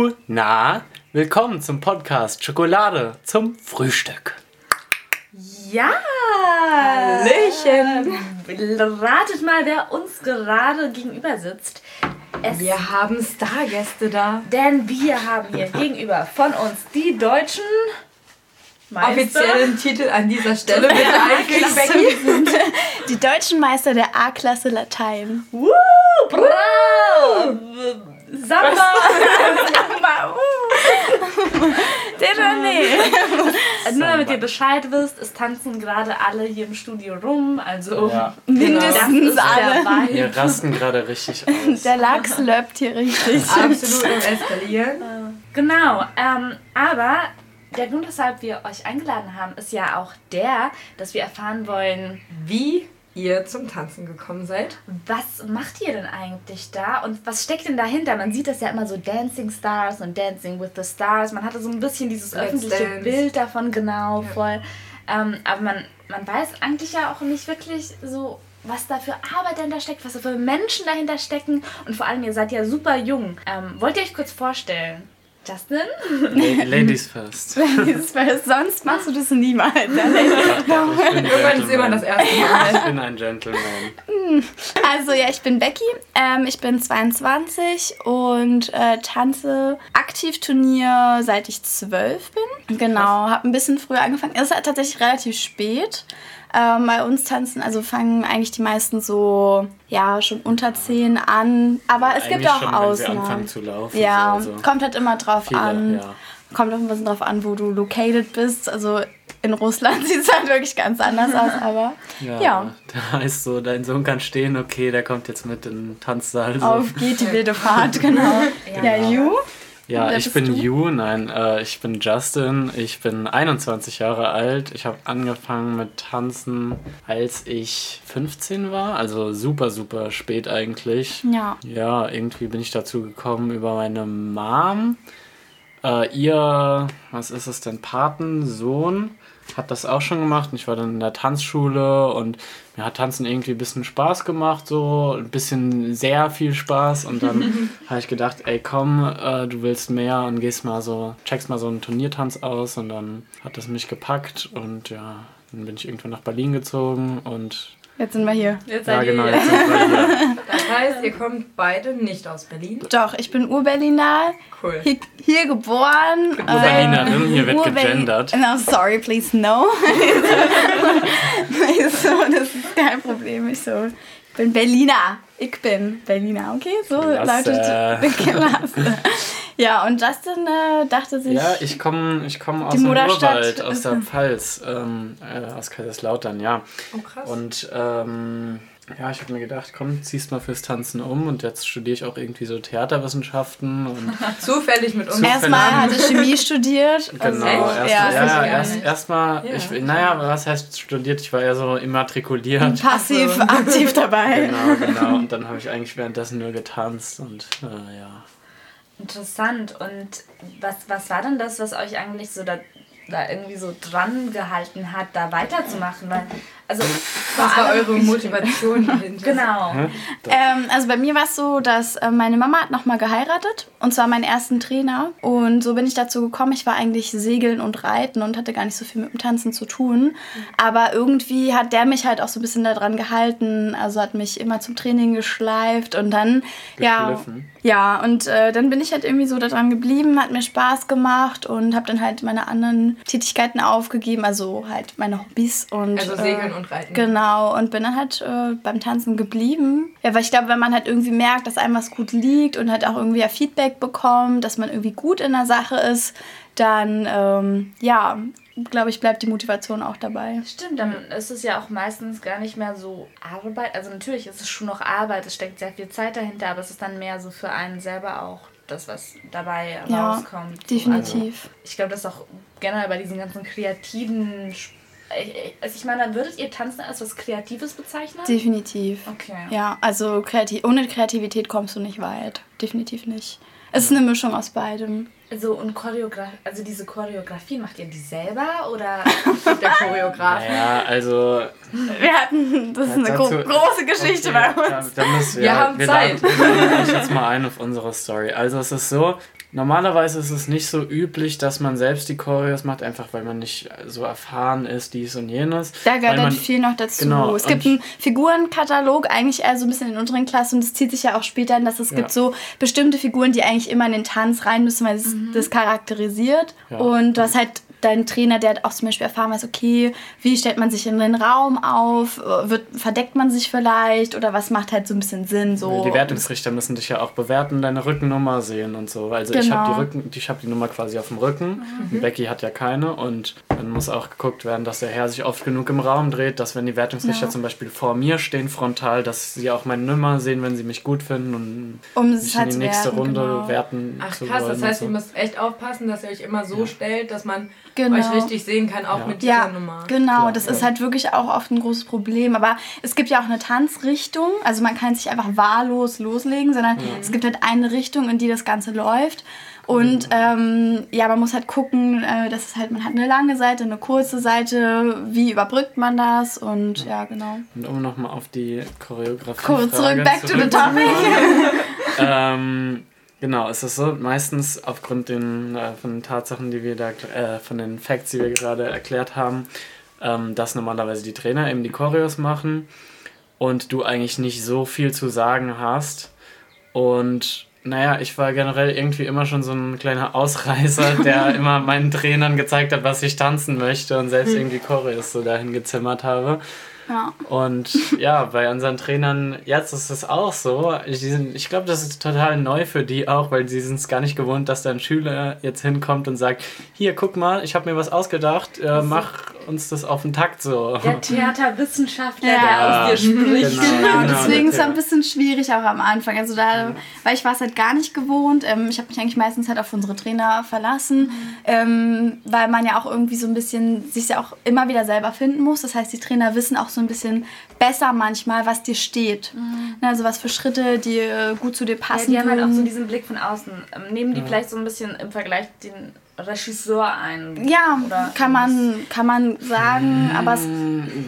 Juhu, na, willkommen zum Podcast Schokolade zum Frühstück. Ja! Hallöchen! Ratet mal, wer uns gerade gegenüber sitzt. Es wir haben Stargäste da. Denn wir haben hier gegenüber von uns die deutschen Meister. Offiziellen Titel an dieser Stelle bitte Becky. Die deutschen Meister der A-Klasse Latein. Woo! Bravo! Samba! Samba! Uh. Der René! Nur damit ihr Bescheid wisst, es tanzen gerade alle hier im Studio rum, also ja. mindestens alle. Wir rasten gerade richtig aus. Der Lachs löppt hier richtig. Absolut im Eskalieren. Genau, ähm, aber der Grund, weshalb wir euch eingeladen haben, ist ja auch der, dass wir erfahren wollen, wie ihr zum Tanzen gekommen seid. Was macht ihr denn eigentlich da und was steckt denn dahinter? Man sieht das ja immer so Dancing Stars und Dancing with the Stars. Man hatte so ein bisschen dieses Let's öffentliche dance. Bild davon, genau, ja. voll. Ähm, aber man, man weiß eigentlich ja auch nicht wirklich so, was da für Arbeit dahinter steckt, was da für Menschen dahinter stecken und vor allem, ihr seid ja super jung. Ähm, wollt ihr euch kurz vorstellen? Justin? Ladies first. Ladies first, sonst machst du das niemals. Irgendwann ist immer das erste Mal. Ich bin ein Gentleman. Hm. Also ja, ich bin Becky, ähm, ich bin 22 und äh, tanze aktiv Turnier seit ich 12 bin. Genau, habe ein bisschen früher angefangen. Es ist halt tatsächlich relativ spät. Ähm, bei uns tanzen, also fangen eigentlich die meisten so, ja, schon unter 10 an. Aber es gibt auch schon, Ausnahmen. zu laufen. Ja, so, also kommt halt immer drauf viele, an. Ja. Kommt auch ein bisschen drauf an, wo du located bist. Also in Russland sieht es halt wirklich ganz anders aus, aber ja. ja. Da heißt so, dein Sohn kann stehen, okay, der kommt jetzt mit in den Tanzsaal. So. Auf geht die wilde Fahrt, genau. ja, ja you? Ja, ich bin du? Yu, nein, äh, ich bin Justin, ich bin 21 Jahre alt. Ich habe angefangen mit Tanzen, als ich 15 war, also super, super spät eigentlich. Ja. Ja, irgendwie bin ich dazu gekommen über meine Mom. Äh, ihr, was ist es denn, Patensohn hat das auch schon gemacht. Ich war dann in der Tanzschule und mir hat Tanzen irgendwie ein bisschen Spaß gemacht, so ein bisschen sehr viel Spaß. Und dann habe ich gedacht, ey komm, äh, du willst mehr und gehst mal so, checkst mal so einen Turniertanz aus. Und dann hat das mich gepackt und ja, dann bin ich irgendwann nach Berlin gezogen und Jetzt sind wir hier. Jetzt ja, genau, jetzt sind wir hier. Das heißt, ihr kommt beide nicht aus Berlin? Doch, ich bin Urberliner. Cool. Hier, hier geboren. Urberlinerin, hier wird Urberlin gegendert. No, sorry, please, no. so, das ist kein Problem. Ich so, bin Berliner. Ich bin Berliner, okay? So Klasse. lautet die Klasse. Ja, und Justin äh, dachte sich. Ja, ich komme ich komm aus dem Urwald, aus der Pfalz, ähm, äh, aus Kaiserslautern, ja. Oh, krass. Und ähm, ja, ich habe mir gedacht, komm, ziehst mal fürs Tanzen um und jetzt studiere ich auch irgendwie so Theaterwissenschaften und zufällig mit uns. Erstmal hatte Chemie studiert. Genau, erst, ja, ja, erst erstmal, ja. ich, naja, was heißt studiert? Ich war ja so immatrikuliert. Passiv, aktiv dabei. Genau, genau. Und dann habe ich eigentlich währenddessen nur getanzt und äh, ja. Interessant. Und was, was war denn das, was euch eigentlich so da, da irgendwie so dran gehalten hat, da weiterzumachen? Weil, also, was war eure Motivation dahinter? genau. Ähm, also bei mir war es so, dass äh, meine Mama hat nochmal geheiratet und zwar meinen ersten Trainer. Und so bin ich dazu gekommen. Ich war eigentlich Segeln und Reiten und hatte gar nicht so viel mit dem Tanzen zu tun. Aber irgendwie hat der mich halt auch so ein bisschen daran gehalten. Also hat mich immer zum Training geschleift und dann, ja, ja, und äh, dann bin ich halt irgendwie so daran geblieben, hat mir Spaß gemacht und habe dann halt meine anderen Tätigkeiten aufgegeben, also halt meine Hobbys und. Also Segeln äh, und Reiten. Genau, und bin dann halt äh, beim Tanzen geblieben. Ja, weil ich glaube, wenn man halt irgendwie merkt, dass einem was gut liegt und halt auch irgendwie ja Feedback bekommt, dass man irgendwie gut in der Sache ist, dann ähm, ja, glaube ich, bleibt die Motivation auch dabei. Stimmt, dann ist es ja auch meistens gar nicht mehr so Arbeit. Also natürlich ist es schon noch Arbeit, es steckt sehr viel Zeit dahinter, aber es ist dann mehr so für einen selber auch das, was dabei ja, rauskommt. Definitiv. Also, ich glaube, das ist auch generell bei diesen ganzen kreativen also ich meine, würdet ihr Tanzen als was Kreatives bezeichnen? Definitiv. Okay. Ja, also kreativ, ohne Kreativität kommst du nicht weit. Definitiv nicht. Es ist eine Mischung aus beidem. Also und Choreografie, also diese Choreografie, macht ihr die selber oder der Choreograf? Ja, also wir hatten, das ist eine dazu, große Geschichte okay, bei uns. Da, da müssen wir, wir haben wir Zeit. Laden, wir laden euch jetzt mal ein auf unsere Story. Also es ist so, Normalerweise ist es nicht so üblich, dass man selbst die Choreos macht, einfach weil man nicht so erfahren ist, dies und jenes. Da gehört dann viel noch dazu. Genau, es gibt einen Figurenkatalog, eigentlich eher so ein bisschen in den unteren Klassen und das zieht sich ja auch später in, dass es ja. gibt so bestimmte Figuren, die eigentlich immer in den Tanz rein müssen, weil es mhm. das charakterisiert. Ja. Und du hast halt dein Trainer, der hat auch zum Beispiel erfahren weiß, okay, wie stellt man sich in den Raum auf, wird, verdeckt man sich vielleicht oder was macht halt so ein bisschen Sinn. So. Die Wertungsrichter müssen dich ja auch bewerten, deine Rückennummer sehen und so. Also genau. ich habe die Rücken, ich habe die Nummer quasi auf dem Rücken. Mhm. Becky hat ja keine und dann muss auch geguckt werden, dass der Herr sich oft genug im Raum dreht, dass wenn die Wertungsrichter ja. zum Beispiel vor mir stehen frontal, dass sie auch meine Nummer sehen, wenn sie mich gut finden und um mich halt in die nächste werten, Runde genau. werten. Ach krass, das heißt, so. ihr müsst echt aufpassen, dass ihr euch immer so ja. stellt, dass man genau. euch richtig sehen kann, auch ja. mit dieser ja, Nummer. Genau, Klar, das ja. ist halt wirklich auch oft ein großes Problem. Aber es gibt ja auch eine Tanzrichtung, also man kann sich einfach wahllos loslegen, sondern mhm. es gibt halt eine Richtung, in die das Ganze läuft. Und ähm, ja, man muss halt gucken, äh, dass es halt, man hat eine lange Seite, eine kurze Seite, wie überbrückt man das und ja, genau. Und um nochmal auf die Choreografie Kurz zurück, back to the topic. ähm, Genau, es ist so, meistens aufgrund den, äh, von den Tatsachen, die wir da, äh, von den Facts, die wir gerade erklärt haben, ähm, dass normalerweise die Trainer eben die Choreos machen und du eigentlich nicht so viel zu sagen hast. Und naja, ich war generell irgendwie immer schon so ein kleiner Ausreißer, der immer meinen Trainern gezeigt hat, was ich tanzen möchte und selbst irgendwie Choreos so dahin gezimmert habe. Ja. Und ja, bei unseren Trainern jetzt ist es auch so. Sind, ich glaube, das ist total neu für die auch, weil sie sind es gar nicht gewohnt, dass da ein Schüler jetzt hinkommt und sagt, hier, guck mal, ich habe mir was ausgedacht, äh, mach uns das auf den Takt so. Der Theaterwissenschaftler, ja. der aus dir spricht. Genau, genau, genau deswegen ist es ein bisschen schwierig auch am Anfang. Also da, weil ich war es halt gar nicht gewohnt. Ähm, ich habe mich eigentlich meistens halt auf unsere Trainer verlassen, mhm. ähm, weil man ja auch irgendwie so ein bisschen sich ja auch immer wieder selber finden muss. Das heißt, die Trainer wissen auch so ein bisschen besser manchmal, was dir steht. Mhm. Also was für Schritte, die äh, gut zu dir passen. Ja, die haben halt auch so diesen Blick von außen. Ähm, nehmen die vielleicht so ein bisschen im Vergleich den Regisseur ein. Ja, kann man, kann man sagen, aber es.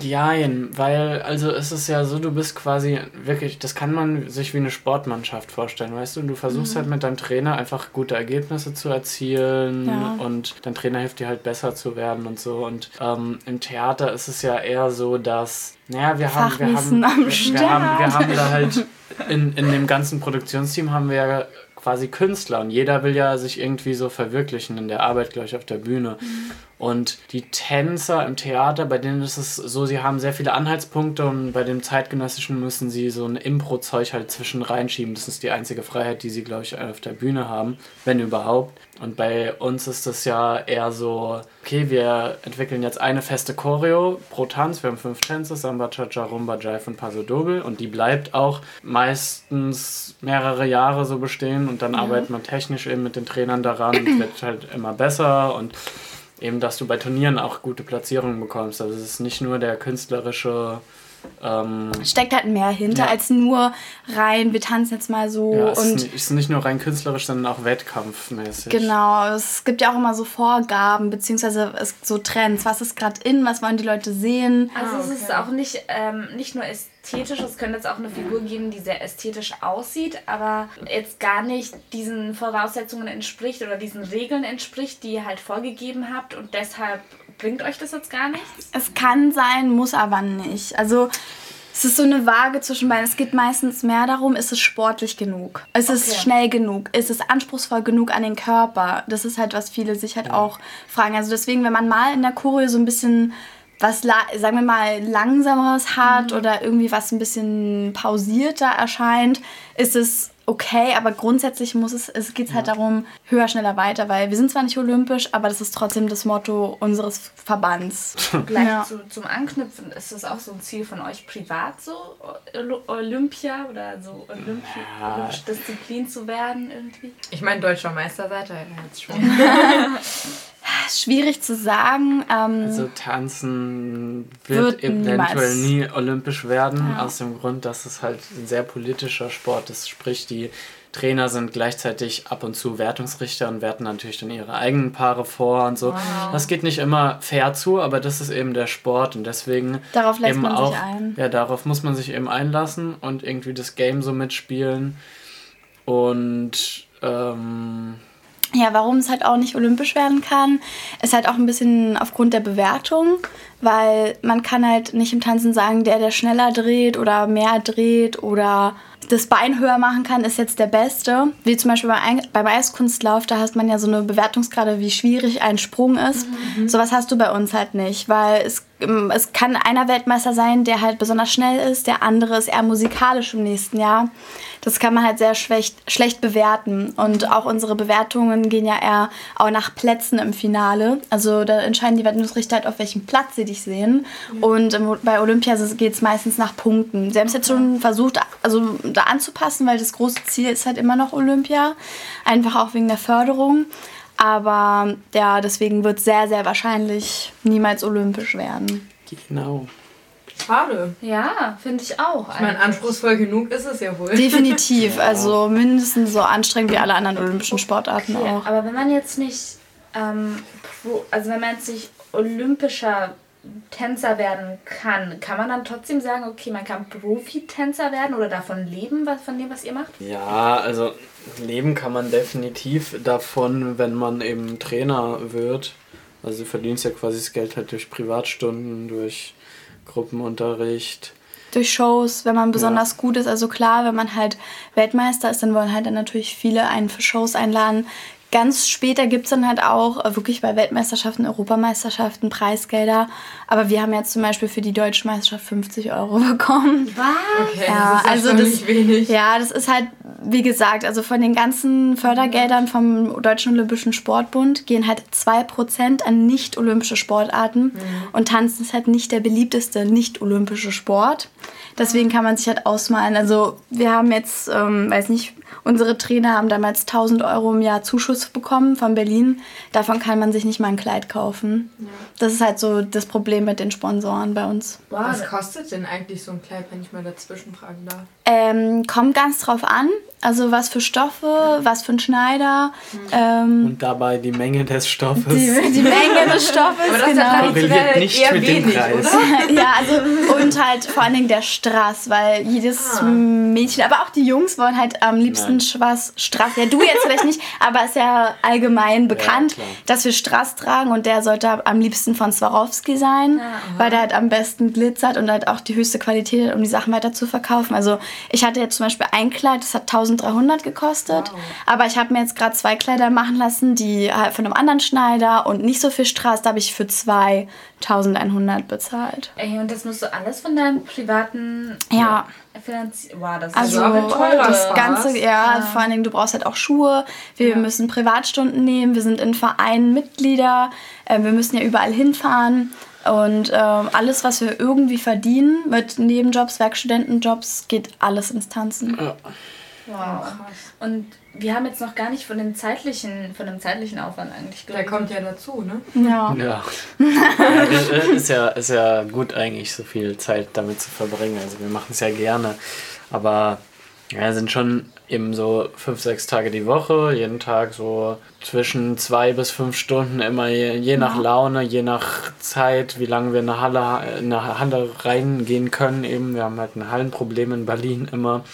Ja, weil, also es ist ja so, du bist quasi wirklich, das kann man sich wie eine Sportmannschaft vorstellen, weißt du? Und du versuchst mhm. halt mit deinem Trainer einfach gute Ergebnisse zu erzielen ja. und dein Trainer hilft dir halt besser zu werden und so. Und ähm, im Theater ist es ja eher so, dass, naja, wir haben, wir haben, wir, wir, haben, wir haben da halt in, in dem ganzen Produktionsteam haben wir ja quasi Künstler und jeder will ja sich irgendwie so verwirklichen in der Arbeit gleich auf der Bühne. Mhm. Und die Tänzer im Theater, bei denen ist es so, sie haben sehr viele Anhaltspunkte und bei dem zeitgenössischen müssen sie so ein Impro-Zeug halt zwischen reinschieben. Das ist die einzige Freiheit, die sie, glaube ich, auf der Bühne haben, wenn überhaupt. Und bei uns ist das ja eher so, okay, wir entwickeln jetzt eine feste Choreo pro Tanz. Wir haben fünf Tänze, Samba, Cha-Cha, Rumba, Jive und Paso Doble. Und die bleibt auch meistens mehrere Jahre so bestehen. Und dann ja. arbeitet man technisch eben mit den Trainern daran und wird halt immer besser. Und eben, dass du bei Turnieren auch gute Platzierungen bekommst. Also es ist nicht nur der künstlerische ähm, Steckt halt mehr hinter ja. als nur rein, wir tanzen jetzt mal so. Ja, es und ist, nicht, ist nicht nur rein künstlerisch, sondern auch wettkampfmäßig. Genau, es gibt ja auch immer so Vorgaben, beziehungsweise es, so Trends. Was ist gerade in, was wollen die Leute sehen? Also ah, okay. es ist auch nicht, ähm, nicht nur ästhetisch. Es könnte jetzt auch eine Figur geben, die sehr ästhetisch aussieht, aber jetzt gar nicht diesen Voraussetzungen entspricht oder diesen Regeln entspricht, die ihr halt vorgegeben habt und deshalb bringt euch das jetzt gar nichts? Es kann sein, muss aber nicht. Also es ist so eine Waage zwischen beiden. Es geht meistens mehr darum, ist es sportlich genug? Ist okay. es schnell genug? Ist es anspruchsvoll genug an den Körper? Das ist halt, was viele sich halt ja. auch fragen. Also deswegen, wenn man mal in der Choreo so ein bisschen was, sagen wir mal, langsameres hat mhm. oder irgendwie was ein bisschen pausierter erscheint, ist es okay, aber grundsätzlich muss es, es geht halt ja. darum, höher, schneller, weiter, weil wir sind zwar nicht olympisch, aber das ist trotzdem das Motto unseres Verbands. Gleich ja. zu, zum Anknüpfen, ist das auch so ein Ziel von euch privat, so Olympia oder so Olympi ja. olympische Disziplin zu werden irgendwie? Ich meine, deutscher Meister seid ihr jetzt schon. Schwierig zu sagen. Ähm, also tanzen wird, wird eventuell nie olympisch werden, ja. aus dem Grund, dass es halt ein sehr politischer Sport ist. Sprich, die Trainer sind gleichzeitig ab und zu Wertungsrichter und werten natürlich dann ihre eigenen Paare vor und so. Wow. Das geht nicht immer fair zu, aber das ist eben der Sport und deswegen darauf lässt man auch, sich ein. Ja, darauf muss man sich eben einlassen und irgendwie das Game so mitspielen und ähm, ja, warum es halt auch nicht olympisch werden kann, ist halt auch ein bisschen aufgrund der Bewertung, weil man kann halt nicht im Tanzen sagen, der, der schneller dreht oder mehr dreht oder das Bein höher machen kann, ist jetzt der Beste. Wie zum Beispiel beim Eiskunstlauf, da hast man ja so eine Bewertungsgrade, wie schwierig ein Sprung ist. Mhm. Sowas hast du bei uns halt nicht, weil es ähm, es kann einer Weltmeister sein, der halt besonders schnell ist, der andere ist eher musikalisch im nächsten Jahr. Das kann man halt sehr schlecht, schlecht bewerten. Und auch unsere Bewertungen gehen ja eher auch nach Plätzen im Finale. Also da entscheiden die Wertungsrichter halt, auf welchem Platz sie dich sehen. Mhm. Und bei Olympia geht es meistens nach Punkten. Sie haben es jetzt schon versucht, also da anzupassen, weil das große Ziel ist halt immer noch Olympia. Einfach auch wegen der Förderung. Aber ja, deswegen wird sehr, sehr wahrscheinlich niemals olympisch werden. Genau. Schade. Ja, finde ich auch. Ich meine, anspruchsvoll genug ist es ja wohl. Definitiv. Also mindestens so anstrengend wie alle anderen olympischen Sportarten okay, auch. Aber wenn man jetzt nicht, ähm, also wenn man jetzt nicht olympischer Tänzer werden kann, kann man dann trotzdem sagen, okay, man kann Profitänzer werden oder davon leben, was, von dem, was ihr macht? Ja, also leben kann man definitiv davon, wenn man eben Trainer wird. Also du verdienst ja quasi das Geld halt durch Privatstunden, durch Gruppenunterricht. Durch Shows, wenn man besonders ja. gut ist. Also klar, wenn man halt Weltmeister ist, dann wollen halt dann natürlich viele einen für Shows einladen. Ganz später gibt es dann halt auch äh, wirklich bei Weltmeisterschaften, Europameisterschaften Preisgelder. Aber wir haben jetzt zum Beispiel für die Deutsche Meisterschaft 50 Euro bekommen. Was? Okay, ja, das ist also das, wenig. Ja, das ist halt, wie gesagt, also von den ganzen Fördergeldern vom Deutschen Olympischen Sportbund gehen halt 2% an nicht-olympische Sportarten. Mhm. Und Tanzen ist halt nicht der beliebteste nicht-olympische Sport. Deswegen kann man sich halt ausmalen. Also wir haben jetzt, ähm, weiß nicht, Unsere Trainer haben damals 1000 Euro im Jahr Zuschuss bekommen von Berlin. Davon kann man sich nicht mal ein Kleid kaufen. Ja. Das ist halt so das Problem mit den Sponsoren bei uns. Was kostet denn eigentlich so ein Kleid, wenn ich mal dazwischen fragen darf? Ähm, kommt ganz drauf an. Also was für Stoffe, was für ein Schneider. Mhm. Ähm, und dabei die Menge des Stoffes. Die, die Menge des Stoffes, Aber das genau. korreliert nicht mit wenig, dem Preis. ja, also und halt vor allen Dingen der Strass, weil jedes ah. Mädchen, aber auch die Jungs wollen halt am liebsten was Strass. Ja, du jetzt vielleicht nicht, aber ist ja allgemein bekannt, ja, dass wir Strass tragen und der sollte am liebsten von Swarovski sein, ja. weil der halt am besten glitzert und halt auch die höchste Qualität hat, um die Sachen weiter zu verkaufen. Also ich hatte jetzt zum Beispiel ein Kleid, das hat 1000 1300 gekostet. Wow. Aber ich habe mir jetzt gerade zwei Kleider machen lassen, die halt von einem anderen Schneider und nicht so viel Straß. Da habe ich für zwei 1100 bezahlt. Ey, und das musst du alles von deinem privaten ja. finanzieren. Wow, das also, ist also teurer das ganze, ja, ja, vor allen Dingen, du brauchst halt auch Schuhe. Wir ja. müssen Privatstunden nehmen. Wir sind in Vereinen Mitglieder. Äh, wir müssen ja überall hinfahren. Und äh, alles, was wir irgendwie verdienen, mit Nebenjobs, Werkstudentenjobs, geht alles ins Tanzen. Ja. Wow. Und wir haben jetzt noch gar nicht von dem zeitlichen, von dem zeitlichen Aufwand eigentlich geredet. Der kommt ja dazu, ne? Ja. Ja. ja ist, ja ist ja gut eigentlich, so viel Zeit damit zu verbringen. Also wir machen es ja gerne. Aber ja, sind schon eben so fünf, sechs Tage die Woche, jeden Tag so zwischen zwei bis fünf Stunden, immer je, je nach Laune, je nach Zeit, wie lange wir in eine Halle, in eine Halle reingehen können. Eben, wir haben halt ein Hallenproblem in Berlin immer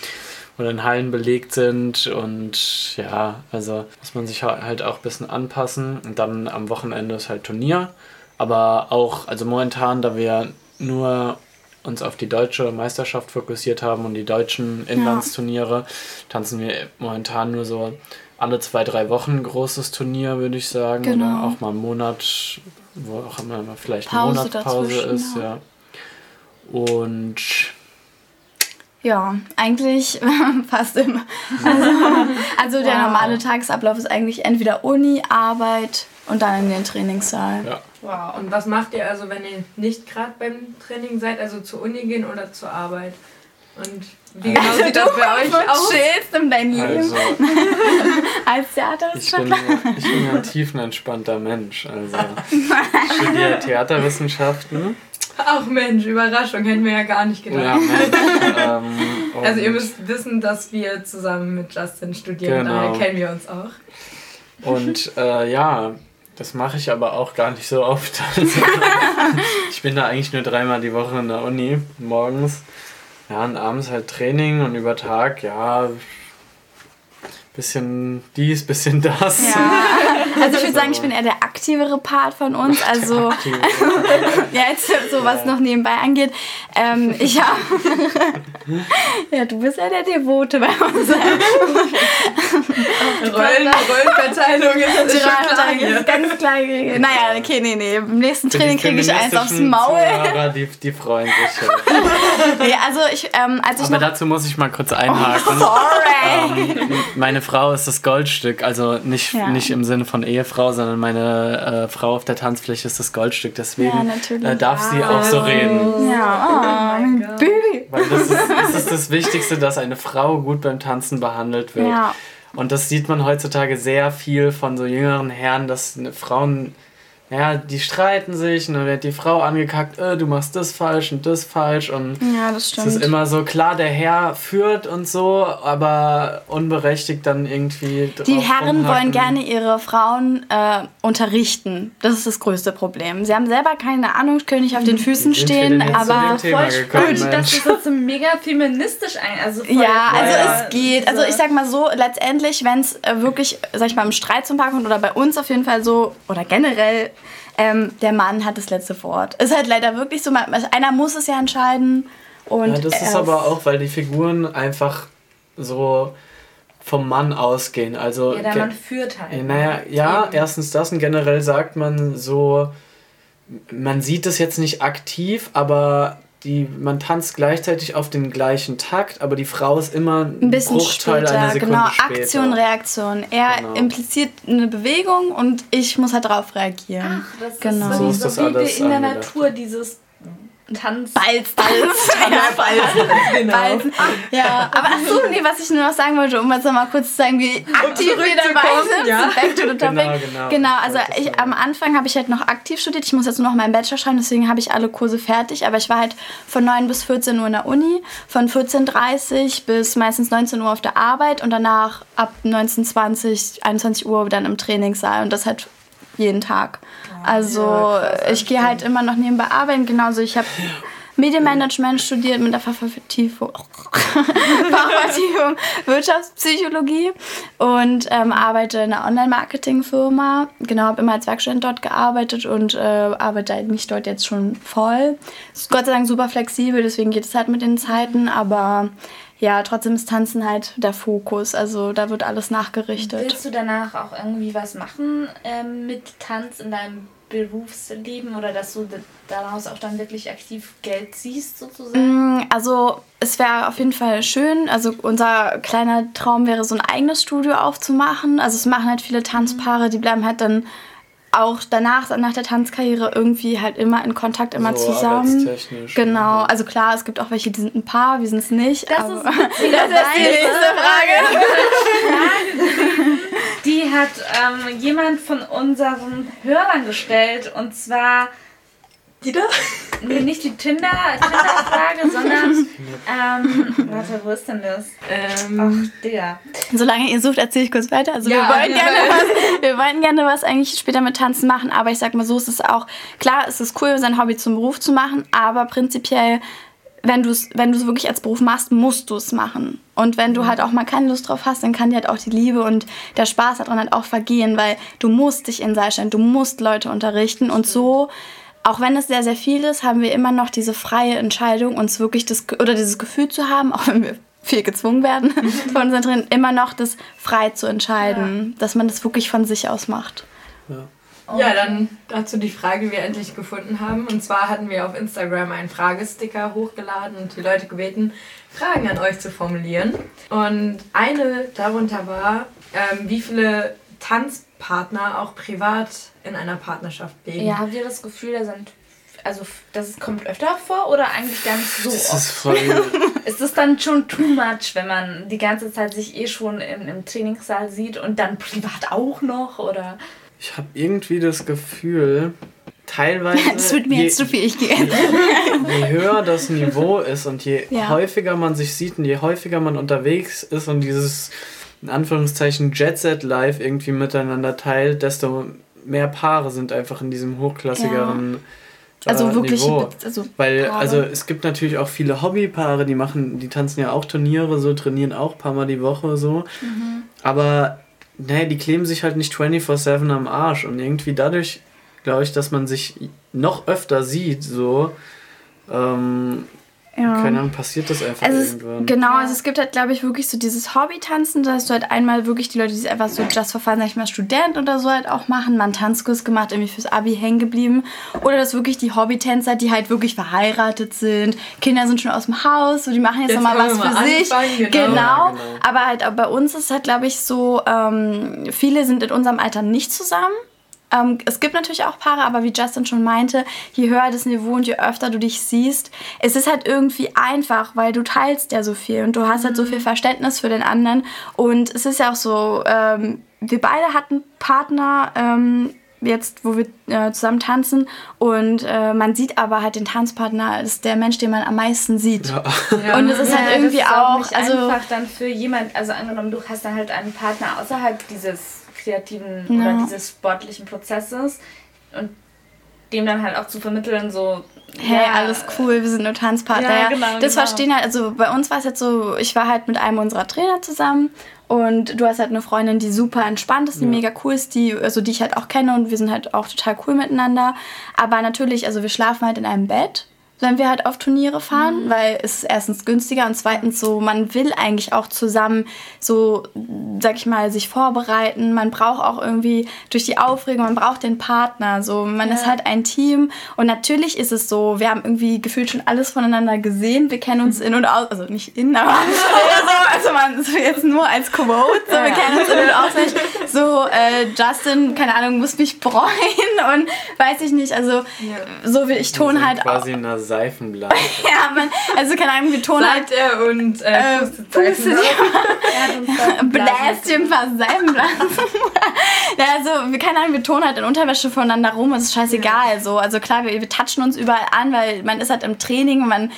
oder in Hallen belegt sind und ja, also muss man sich halt auch ein bisschen anpassen und dann am Wochenende ist halt Turnier, aber auch, also momentan, da wir nur uns auf die deutsche Meisterschaft fokussiert haben und die deutschen Inlandsturniere, ja. tanzen wir momentan nur so alle zwei, drei Wochen ein großes Turnier, würde ich sagen. Genau. Oder auch mal einen Monat, wo auch immer vielleicht Pause eine Monatspause ist, ja. ja. Und ja, eigentlich fast immer. Also, also der wow. normale Tagesablauf ist eigentlich entweder Uni, Arbeit und dann in den Trainingssaal. Ja. Wow. Und was macht ihr also, wenn ihr nicht gerade beim Training seid, also zur Uni gehen oder zur Arbeit? Und wie genau also sieht das bei euch aus? chillst in dein Leben. Also, Als Theaterwissenschaftler. Ich bin, ich bin ein tiefenentspannter Mensch. Also, ich studiere Theaterwissenschaften Ach Mensch, Überraschung, hätten wir ja gar nicht gedacht. Ja, ähm, also ihr müsst wissen, dass wir zusammen mit Justin studieren, genau. daher kennen wir uns auch. Und äh, ja, das mache ich aber auch gar nicht so oft. Also, ich bin da eigentlich nur dreimal die Woche in der Uni, morgens. Ja, und abends halt Training und über Tag, ja, bisschen dies, bisschen das. Ja. Also ich würde sagen, ich bin eher der aktivere Part von uns. Also ja, jetzt so was noch nebenbei angeht. Ähm, ich habe ja, du bist ja der Devote bei uns. Rollen, Rollenverteilung ist schon klar hier. Ganz klar geregelt. Naja, okay, nee, nee. Im nächsten Training kriege ich eins aufs Maul. Zuhörer, die, die freuen sich. nee, also ich, ähm, als ich Aber dazu muss ich mal kurz einhaken. Oh, sorry. Ähm, meine Frau ist das Goldstück, also nicht, ja. nicht im Sinne von Ehefrau, sondern meine äh, Frau auf der Tanzfläche ist das Goldstück. Deswegen ja, äh, darf sie auch so reden. Ja, oh, mein Baby. Weil das ist, das ist das Wichtigste, dass eine Frau gut beim Tanzen behandelt wird. Ja. Und das sieht man heutzutage sehr viel von so jüngeren Herren, dass Frauen ja, die streiten sich und dann wird die Frau angekackt, äh, du machst das falsch und das falsch und ja, das stimmt. es ist immer so, klar, der Herr führt und so, aber unberechtigt dann irgendwie Die Herren wollen gerne ihre Frauen äh, unterrichten. Das ist das größte Problem. Sie haben selber keine Ahnung, können nicht auf den Füßen stehen, aber voll spannend, dass das jetzt so mega feministisch ein, also Ja, also es geht. Also ich sag mal so, letztendlich, wenn es äh, wirklich, sag ich mal, im Streit zum Park kommt oder bei uns auf jeden Fall so oder generell ähm, der Mann hat das letzte Wort. Ist halt leider wirklich so, einer muss es ja entscheiden. Und ja, das ist aber auch, weil die Figuren einfach so vom Mann ausgehen. Also, ja, der Mann führt halt. Naja, ja, erstens das und generell sagt man so, man sieht es jetzt nicht aktiv, aber die, man tanzt gleichzeitig auf den gleichen Takt, aber die Frau ist immer ein, ein bisschen Bruchteil später, einer Sekunde genau, später. Aktion, Reaktion. Er genau. impliziert eine Bewegung und ich muss halt darauf reagieren. Ach, das genau. ist so, so ist das wie alles in der Natur, dieses Tanz. Balz, Balz. ja, Balz. Genau. Balzen. Ja, aber ach so, nee, was ich nur noch sagen wollte, um jetzt noch mal kurz zu sagen, wie aktiv wir dabei sind. Ja. Back to the topic. Genau, genau. genau also ich, am Anfang habe ich halt noch aktiv studiert. Ich muss jetzt nur noch meinen Bachelor schreiben, deswegen habe ich alle Kurse fertig. Aber ich war halt von 9 bis 14 Uhr in der Uni, von 14.30 Uhr bis meistens 19 Uhr auf der Arbeit und danach ab 19, 20, 21 Uhr dann im Trainingssaal. Und das halt jeden Tag. Also ja, ich gehe halt immer noch nebenbei arbeiten. Genauso, ich habe Medienmanagement studiert mit der Fachvertiefung, Fachvertiefung Wirtschaftspsychologie und ähm, arbeite in einer Online-Marketing-Firma. Genau, habe immer als Werkstudent dort gearbeitet und äh, arbeite mich dort jetzt schon voll. Ist Gott sei Dank super flexibel, deswegen geht es halt mit den Zeiten, aber ja, trotzdem ist Tanzen halt der Fokus. Also da wird alles nachgerichtet. Willst du danach auch irgendwie was machen ähm, mit Tanz in deinem Berufsleben oder dass du daraus auch dann wirklich aktiv Geld ziehst sozusagen? Mm, also es wäre auf jeden Fall schön. Also unser kleiner Traum wäre so ein eigenes Studio aufzumachen. Also es machen halt viele Tanzpaare, die bleiben halt dann auch danach, nach der Tanzkarriere, irgendwie halt immer in Kontakt, immer so, zusammen. Genau, also klar, es gibt auch welche, die sind ein Paar, wir sind es nicht. Das, aber ist, das ist die nächste Frage. die hat ähm, jemand von unseren Hörern gestellt und zwar die da? Nee, nicht die Tinder-Frage, Tinder sondern. Ähm, warte, wo ist denn das? Ähm, Ach, Digga. Solange ihr sucht, erzähle ich kurz weiter. Also, ja, wir, wollten ja, gerne was, wir wollten gerne was eigentlich später mit Tanzen machen, aber ich sag mal so, ist es auch. Klar, es ist cool, sein Hobby zum Beruf zu machen, aber prinzipiell wenn du es wenn wirklich als Beruf machst, musst du es machen. Und wenn du halt auch mal keine Lust drauf hast, dann kann dir halt auch die Liebe und der Spaß daran halt auch vergehen, weil du musst dich in Seil stellen, du musst Leute unterrichten und so auch wenn es sehr, sehr viel ist, haben wir immer noch diese freie Entscheidung, uns wirklich das oder dieses Gefühl zu haben, auch wenn wir viel gezwungen werden von unseren Trainern, immer noch das frei zu entscheiden, ja. dass man das wirklich von sich aus macht. Ja. ja, dann dazu die Frage, die wir endlich gefunden haben. Und zwar hatten wir auf Instagram einen Fragesticker hochgeladen und die Leute gebeten, Fragen an euch zu formulieren. Und eine darunter war, ähm, wie viele Tanzpartner auch privat in einer Partnerschaft leben. Ja, habt ihr das Gefühl, da sind also das kommt öfter vor oder eigentlich gar nicht so das oft? Ist, voll ist das dann schon too much, wenn man die ganze Zeit sich eh schon im, im Trainingssaal sieht und dann privat auch noch oder? Ich habe irgendwie das Gefühl, teilweise. Das wird mir je, jetzt zu viel, ich gehe. Je höher das Niveau ist und je ja. häufiger man sich sieht und je häufiger man unterwegs ist und dieses in Anführungszeichen Jet Set Live irgendwie miteinander teilt, desto mehr Paare sind einfach in diesem hochklassigeren ja. Also äh, wirklich, Niveau. also Weil, Paare. also es gibt natürlich auch viele Hobbypaare, die machen, die tanzen ja auch Turniere, so trainieren auch ein paar Mal die Woche so. Mhm. aber nee, die kleben sich halt nicht 24-7 am Arsch und irgendwie dadurch, glaube ich, dass man sich noch öfter sieht, so, ähm, ja. Keine Ahnung, passiert das einfach also irgendwann. Genau, also es gibt halt, glaube ich, wirklich so dieses Hobby-Tanzen, da hast du halt einmal wirklich die Leute, die es einfach so just for fun, sag ich mal, Student oder so halt auch machen, mal einen Tanzkurs gemacht, irgendwie fürs Abi hängen geblieben. Oder das wirklich die Hobby-Tänzer, die halt wirklich verheiratet sind, Kinder sind schon aus dem Haus, so die machen jetzt, jetzt nochmal was für sich. Genau. Genau. Ja, genau. Aber halt auch bei uns ist halt, glaube ich, so, ähm, viele sind in unserem Alter nicht zusammen. Ähm, es gibt natürlich auch Paare, aber wie Justin schon meinte, je höher das Niveau und je öfter du dich siehst, es ist halt irgendwie einfach, weil du teilst ja so viel und du hast halt so viel mhm. Verständnis für den anderen. Und es ist ja auch so, ähm, wir beide hatten Partner, ähm, jetzt, wo wir äh, zusammen tanzen und äh, man sieht aber halt den Tanzpartner als der Mensch, den man am meisten sieht. Ja. Ja. Und es ist halt irgendwie ist auch, auch also einfach dann für jemand, also angenommen, du hast dann halt einen Partner außerhalb dieses kreativen ja. oder dieses sportlichen Prozesses und dem dann halt auch zu vermitteln, so. Hey, ja, alles cool, wir sind nur Tanzpartner. Ja, genau, das genau. verstehen halt, also bei uns war es jetzt so, ich war halt mit einem unserer Trainer zusammen und du hast halt eine Freundin, die super entspannt ist, die ja. mega cool ist, die, also die ich halt auch kenne und wir sind halt auch total cool miteinander. Aber natürlich, also wir schlafen halt in einem Bett wenn wir halt auf Turniere fahren, mhm. weil es ist erstens günstiger und zweitens so, man will eigentlich auch zusammen so, sag ich mal, sich vorbereiten. Man braucht auch irgendwie durch die Aufregung, man braucht den Partner. So, man ja. ist halt ein Team und natürlich ist es so, wir haben irgendwie gefühlt schon alles voneinander gesehen. Wir kennen uns in und aus, also nicht in, aber also, also man so jetzt nur als Quote, so, wir kennen uns in und auswendig. So, äh, Justin, keine Ahnung, muss mich bräuen und weiß ich nicht, also ja. so wie ich Ton halt quasi auch. Seifenblatt. ja, man, also keine Ahnung, wir Ton halt. er und äh, pustet Seifen. Bläst ihm ein paar Seifenblasen. ja, also, keine Ahnung, wir tun halt in Unterwäsche voneinander rum, es ist scheißegal. Ja. So. Also klar, wir, wir touchen uns überall an, weil man ist halt im Training, man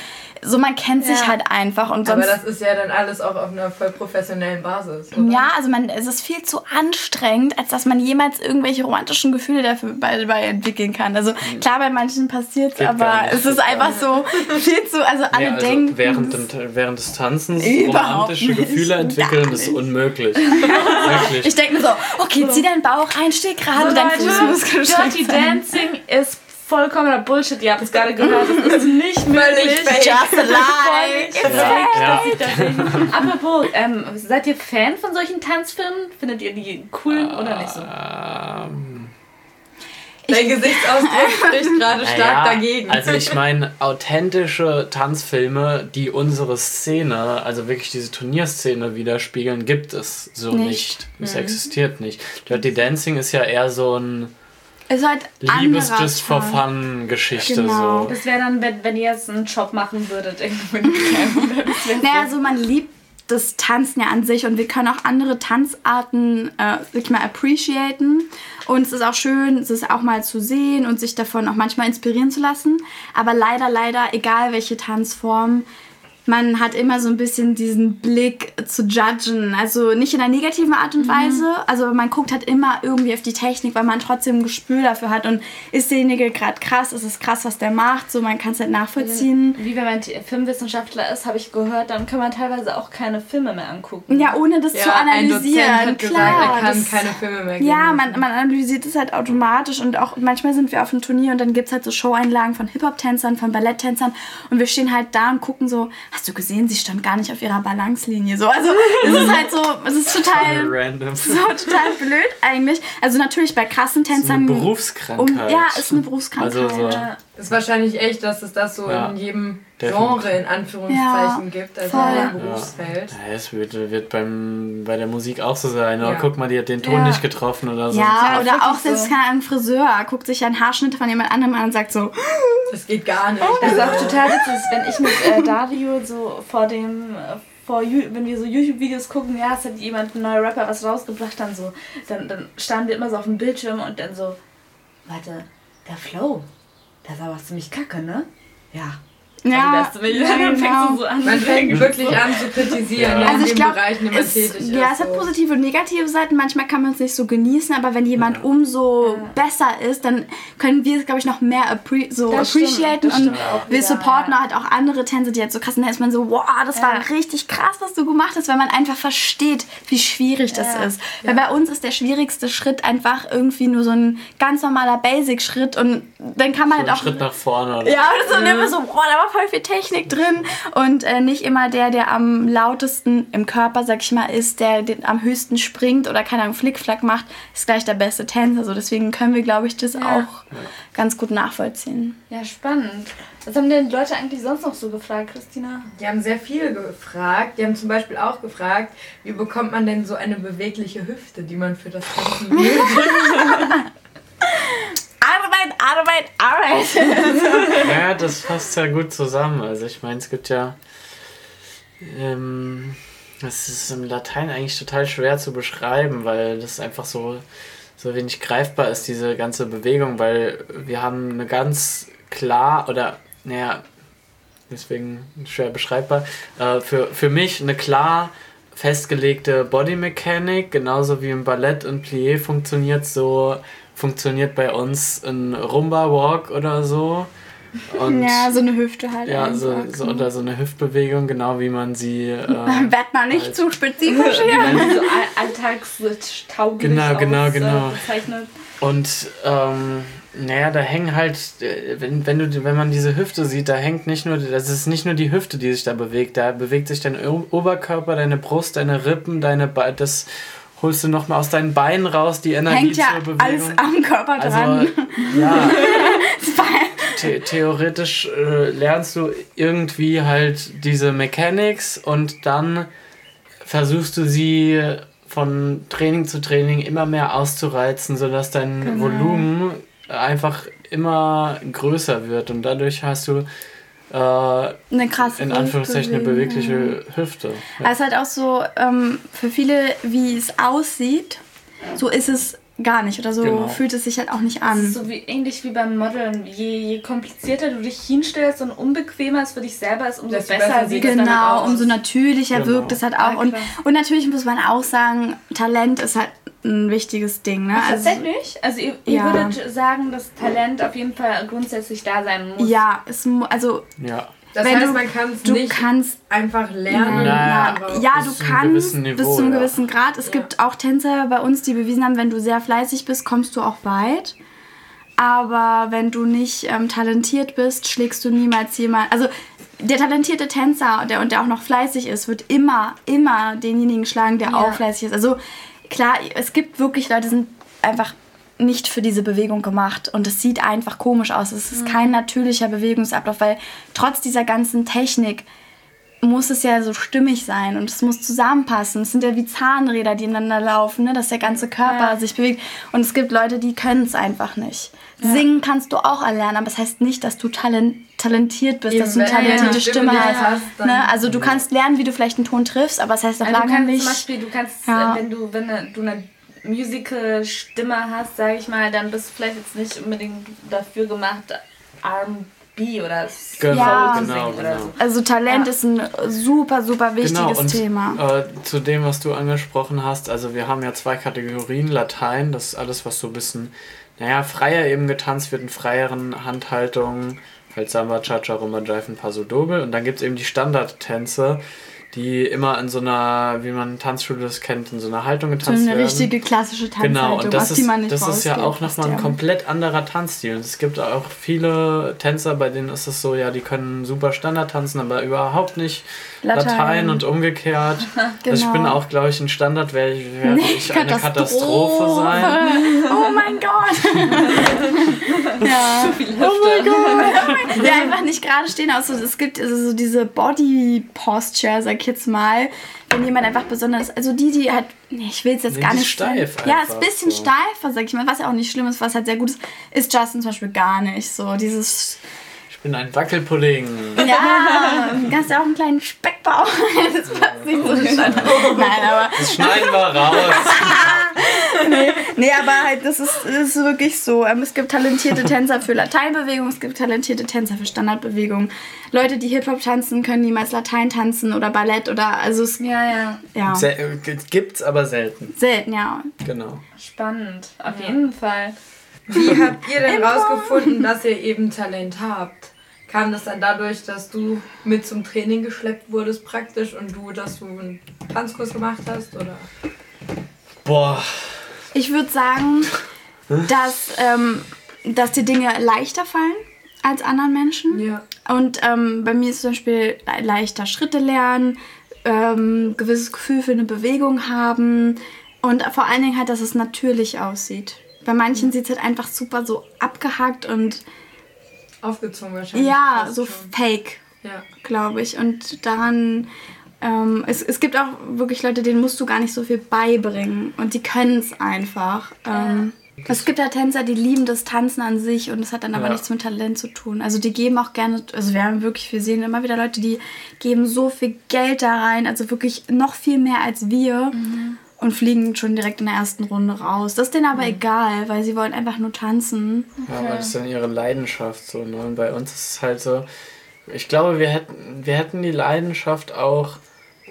so man kennt sich halt einfach und sonst. Aber das ist ja dann alles auch auf einer voll professionellen Basis. Oder? Ja, also man, es ist viel zu anstrengend, als dass man jemals irgendwelche romantischen Gefühle dafür bei, bei entwickeln kann. Also mhm. klar, bei manchen passiert es, aber es ist einfach so viel zu, also alle ja, also denken. Während, während des Tanzens romantische Gefühle entwickeln ist unmöglich. Ich denke mir so, okay, zieh deinen Bauch ein, steh gerade, so, dein Fußmuskel Dirty Dancing ist vollkommener Bullshit. Ihr habt es gerade gehört. Das ist nicht möglich. Just a lie. Ja. Ja. Apropos, ähm, seid ihr Fan von solchen Tanzfilmen? Findet ihr die cool uh, oder nicht so? Ähm, Dein Gesichtsausdruck spricht gerade stark ja, dagegen. Also ich meine, authentische Tanzfilme, die unsere Szene, also wirklich diese Turnierszene widerspiegeln, gibt es so nicht. nicht. Es mhm. existiert nicht. Dirty Dancing ist ja eher so ein ist halt Liebes Just for Fun Geschichte genau. so. Das wäre dann, wenn, wenn ihr jetzt einen Job machen würdet. naja, also man liebt das Tanzen ja an sich und wir können auch andere Tanzarten äh, wirklich mal appreciaten. Und es ist auch schön, es auch mal zu sehen und sich davon auch manchmal inspirieren zu lassen. Aber leider, leider, egal welche Tanzform, man hat immer so ein bisschen diesen Blick zu judgen. Also nicht in einer negativen Art und mhm. Weise. Mhm. Also man guckt halt immer irgendwie auf die Technik, weil man trotzdem ein Gespür dafür hat. Und ist derjenige gerade krass, ist es krass, was der macht, so man kann es halt nachvollziehen. Wie wenn man Filmwissenschaftler ist, habe ich gehört, dann kann man teilweise auch keine Filme mehr angucken. Ja, ohne das ja, zu analysieren. Ein hat Klar, gesagt, er kann das, keine Filme mehr geben. Ja, man, man analysiert es halt automatisch und auch manchmal sind wir auf einem Turnier und dann gibt es halt so Show-Einlagen von Hip-Hop-Tänzern, von Balletttänzern und wir stehen halt da und gucken so, hast du gesehen, sie stand gar nicht auf ihrer Balancelinie. So, also es ist halt so, es ist total random. So total blöd eigentlich. Also natürlich bei krassen Tänzern. Ist eine Berufskrankheit. Um, ja, ist eine Berufskrankheit. Also so. Ist wahrscheinlich echt, dass es das so ja. in jedem Genre in Anführungszeichen ja, gibt, also jedem Berufsfeld. Ja, es wird, wird beim, bei der Musik auch so sein. Oh, guck mal, die hat den Ton nicht getroffen oder so. Ja, oder auch selbst so. ein Friseur guckt sich einen Haarschnitt von jemand anderem an und sagt so, das geht gar nicht. Das ist auch total witzig, wenn ich mit äh, Dario so vor dem vor, wenn wir so YouTube-Videos gucken, ja, es hat jemand, ein neuer Rapper was rausgebracht, dann so, dann, dann standen wir immer so auf dem Bildschirm und dann so, warte, der Flow, das ist aber ziemlich kacke, ne? Ja. Ja, das ja, dann fängst du genau. so an. Man fängt wirklich an zu kritisieren ja. also ich glaub, Bereich, in es, tätig ist. Ja, es hat positive und negative Seiten. Manchmal kann man es nicht so genießen, aber wenn jemand ja. umso ja. besser ist, dann können wir es, glaube ich, noch mehr appre so das appreciaten stimmt, und wir supporten halt auch andere Tänze, die jetzt so krass sind. Da ist man so, wow, das war richtig krass, was du gemacht hast, weil man einfach versteht, wie schwierig das ist. Weil bei uns ist der schwierigste Schritt einfach irgendwie nur so ein ganz normaler Basic-Schritt und dann kann man so halt auch... Schritt nach vorne. Oder? Ja, und so, mhm. immer so, boah, da war voll viel Technik drin und äh, nicht immer der, der am lautesten im Körper, sag ich mal, ist, der den am höchsten springt oder keine Ahnung, Flickflack macht, ist gleich der beste Tänzer. So, deswegen können wir, glaube ich, das ja. auch ganz gut nachvollziehen. Ja, spannend. Was haben denn die Leute eigentlich sonst noch so gefragt, Christina? Die haben sehr viel gefragt. Die haben zum Beispiel auch gefragt, wie bekommt man denn so eine bewegliche Hüfte, die man für das Tanzen benötigt? Arbeit, Arbeit, Arbeit. ja, das passt ja gut zusammen. Also ich meine, es gibt ja... Ähm, das ist im Latein eigentlich total schwer zu beschreiben, weil das einfach so, so wenig greifbar ist, diese ganze Bewegung, weil wir haben eine ganz klar oder, naja, deswegen schwer beschreibbar, äh, für, für mich eine klar festgelegte Body Mechanic, genauso wie im Ballett und Plié funktioniert, so funktioniert bei uns ein Rumba Walk oder so. Und ja, so eine Hüfte halt. Ja, so, so, oder so eine Hüftbewegung, genau wie man sie. Äh, Werd mal nicht halt, zu spezifisch hier. so alltagstauglich Genau, genau, aus, genau. Äh, bezeichnet. Und ähm, naja, da hängen halt, äh, wenn, wenn, du, wenn man diese Hüfte sieht, da hängt nicht nur, das ist nicht nur die Hüfte, die sich da bewegt, da bewegt sich dein Oberkörper, deine Brust, deine Rippen, deine das holst du nochmal aus deinen Beinen raus, die Energie Hängt ja zur Bewegung. alles am Körper also, dran. Also, ja. The theoretisch äh, lernst du irgendwie halt diese Mechanics und dann versuchst du sie von Training zu Training immer mehr auszureizen, sodass dein genau. Volumen einfach immer größer wird und dadurch hast du äh, eine krasse in Anführungszeichen eine bewegliche Hüfte. Ja. Also halt auch so ähm, für viele, wie es aussieht, so ist es gar nicht oder so genau. fühlt es sich halt auch nicht an. Das ist so wie, ähnlich wie beim Modeln. Je, je komplizierter du dich hinstellst und unbequemer es für dich selber ist, umso das besser sieht es Genau, umso natürlicher genau. wirkt es halt auch. Ja, und, und natürlich muss man auch sagen, Talent ist halt ein wichtiges Ding. Ne? Also, Tatsächlich? Also ihr, ihr ja. würdet sagen, dass Talent auf jeden Fall grundsätzlich da sein muss. Ja, es also ja. Das Wenn heißt, du, man kann es nicht kannst, einfach lernen. Na, ja, du kannst Niveau, bis zu einem gewissen Grad. Es ja. gibt auch Tänzer bei uns, die bewiesen haben, wenn du sehr fleißig bist, kommst du auch weit. Aber wenn du nicht ähm, talentiert bist, schlägst du niemals jemand. Also der talentierte Tänzer der, und der auch noch fleißig ist, wird immer, immer denjenigen schlagen, der ja. auch fleißig ist. Also klar, es gibt wirklich Leute, die sind einfach nicht für diese Bewegung gemacht und es sieht einfach komisch aus. Es ist mhm. kein natürlicher Bewegungsablauf, weil trotz dieser ganzen Technik muss es ja so stimmig sein und es muss zusammenpassen. Es sind ja wie Zahnräder, die ineinander laufen, ne? dass der ganze Körper ja. sich bewegt. Und es gibt Leute, die können es einfach nicht. Ja. Singen kannst du auch erlernen, aber das heißt nicht, dass du talent talentiert bist, Eben, dass du eine talentierte ja, Stimme hast. hast ne? Also du kannst lernen, wie du vielleicht einen Ton triffst, aber das heißt doch also lange nicht. Zum Beispiel, du kannst, wenn du, wenn du eine Musical-Stimme hast, sage ich mal, dann bist du vielleicht jetzt nicht unbedingt dafür gemacht, R&B oder genau, ja, genau, genau. So. Also Talent ja. ist ein super, super wichtiges genau, und, Thema. Äh, zu dem, was du angesprochen hast, also wir haben ja zwei Kategorien, Latein, das ist alles, was so ein bisschen, naja, freier eben getanzt wird, in freieren Handhaltungen, halt Samba, Cha-Cha, Rumba, Jive und Paso Doble und dann gibt es eben die Standardtänze, die immer in so einer, wie man Tanzschule das kennt, in so einer Haltung getanzt werden. So eine werden. richtige klassische Tanzhaltung, genau, und das ist, das ist ja auch nochmal ein komplett anderer Tanzstil. Und es gibt auch viele Tänzer, bei denen ist es so, ja, die können super Standard tanzen, aber überhaupt nicht Latein, Latein und umgekehrt. genau. Also ich bin auch, glaube ich, ein Standard, wäre ich, wär nee, ich eine Katastrophe sein. Oh mein Gott! ja. Zu viel Oh mein Gott! ja, einfach nicht gerade stehen. Also, es gibt also so diese Body Posture, sag ich jetzt mal. Wenn jemand einfach besonders, also die, die halt, nee, ich will es jetzt nee, gar nicht steif. Ja, ist ein bisschen so. steifer, sag ich mal, was ja auch nicht schlimm ist, was halt sehr gut ist, ist Justin zum Beispiel gar nicht so. Dieses bin ein Wackelpudding. Ja, du hast ja auch einen kleinen Speckbauch. Das passt nicht so Nein, aber. Das schneiden wir raus. nee, nee, aber halt, das ist, das ist wirklich so. Ähm, es gibt talentierte Tänzer für Lateinbewegung, es gibt talentierte Tänzer für Standardbewegung. Leute, die Hip-Hop tanzen, können niemals Latein tanzen oder Ballett oder also es, Ja, ja. ja. Se äh, gibt's aber selten. Selten, ja. Genau. Spannend. Auf jeden Fall. Wie habt ihr denn rausgefunden, dass ihr eben Talent habt? Kam das dann dadurch, dass du mit zum Training geschleppt wurdest praktisch und du, dass du einen Tanzkurs gemacht hast? Oder? Boah. Ich würde sagen, dass, ähm, dass die Dinge leichter fallen als anderen Menschen. Ja. Und ähm, bei mir ist zum Beispiel le- leichter Schritte lernen, ähm, gewisses Gefühl für eine Bewegung haben und vor allen Dingen halt, dass es natürlich aussieht. Bei manchen sieht es halt einfach super so abgehackt und Aufgezogen wahrscheinlich. ja, so schon. fake, Ja. glaube ich. Und daran, ähm, es, es gibt auch wirklich Leute, denen musst du gar nicht so viel beibringen und die können es einfach. Ähm, es gibt ja Tänzer, die lieben das Tanzen an sich und es hat dann aber Ja. nichts mit Talent zu tun. Also die geben auch gerne, also wir haben wirklich, wir sehen immer wieder Leute, die geben so viel Geld da rein, also wirklich noch viel mehr als wir und fliegen schon direkt in der ersten Runde raus. Das ist denen aber egal, weil sie wollen einfach nur tanzen. Ja, aber das ist dann ihre Leidenschaft so, ne? Und bei uns ist es halt so, ich glaube, wir hätten, wir hätten die Leidenschaft auch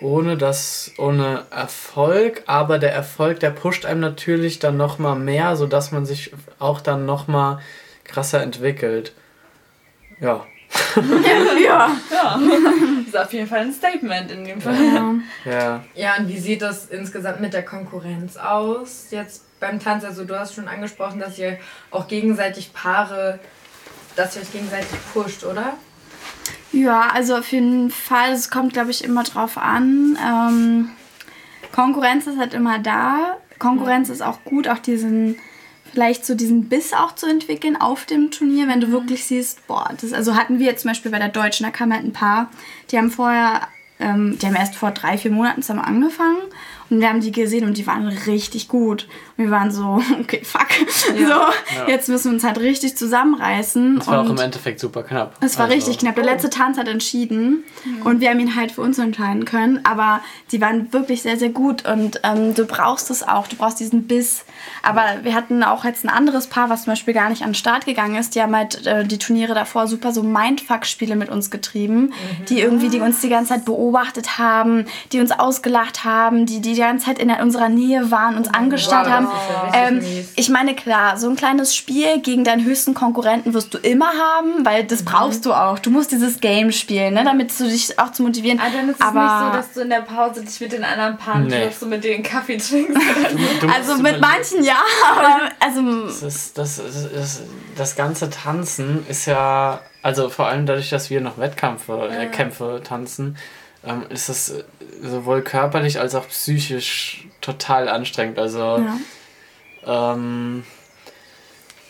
ohne das, ohne Erfolg, aber der Erfolg, der pusht einem natürlich dann nochmal mehr, sodass man sich auch dann nochmal krasser entwickelt. Ja. Ja. Ja. ist auf jeden Fall ein Statement in dem Fall. ja. Ja. Ja, und wie sieht das insgesamt mit der Konkurrenz aus? Jetzt beim Tanz, also du hast schon angesprochen, dass ihr auch gegenseitig Paare, dass ihr euch gegenseitig pusht, oder? Ja, also auf jeden Fall, es kommt, glaube ich, immer drauf an. Ähm, Konkurrenz ist halt immer da. Konkurrenz ist auch gut, auch diesen, vielleicht so diesen Biss auch zu entwickeln auf dem Turnier, wenn du wirklich siehst, boah, das, also hatten wir jetzt zum Beispiel bei der Deutschen, da kam halt ein Paar, die haben vorher, ähm, die haben erst vor drei, vier Monaten zusammen angefangen und wir haben die gesehen und die waren richtig gut. Und wir waren so, okay, fuck. So, jetzt müssen wir uns halt richtig zusammenreißen. Das war auch im Endeffekt super knapp. es war Also, richtig knapp. Der letzte Tanz hat entschieden und wir haben ihn halt für uns entscheiden können. Aber die waren wirklich sehr, sehr gut und ähm, du brauchst es auch. Du brauchst diesen Biss. Aber wir hatten auch jetzt ein anderes Paar, was zum Beispiel gar nicht an den Start gegangen ist. Die haben halt äh, die Turniere davor super so Mindfuck-Spiele mit uns getrieben, die irgendwie die uns die ganze Zeit beobachtet haben, die uns ausgelacht haben, die die ganze Zeit in unserer Nähe waren, uns angestarrt wow, haben. Ähm, ich meine, klar, so ein kleines Spiel gegen deinen höchsten Konkurrenten wirst du immer haben, weil das brauchst du auch. Du musst dieses Game spielen, ne, damit du dich auch zu motivieren. Aber dann ist es Aber nicht so, dass du in der Pause dich mit den anderen Paaren Nee. triffst und mit denen Kaffee trinkst. Du also mit manchen ja, aber also Das, ist, das, ist, das, das ganze Tanzen ist ja, also vor allem dadurch, dass wir noch Wettkämpfe äh, Kämpfe tanzen, ähm, ist es äh, sowohl körperlich als auch psychisch total anstrengend. Also, ja. ähm,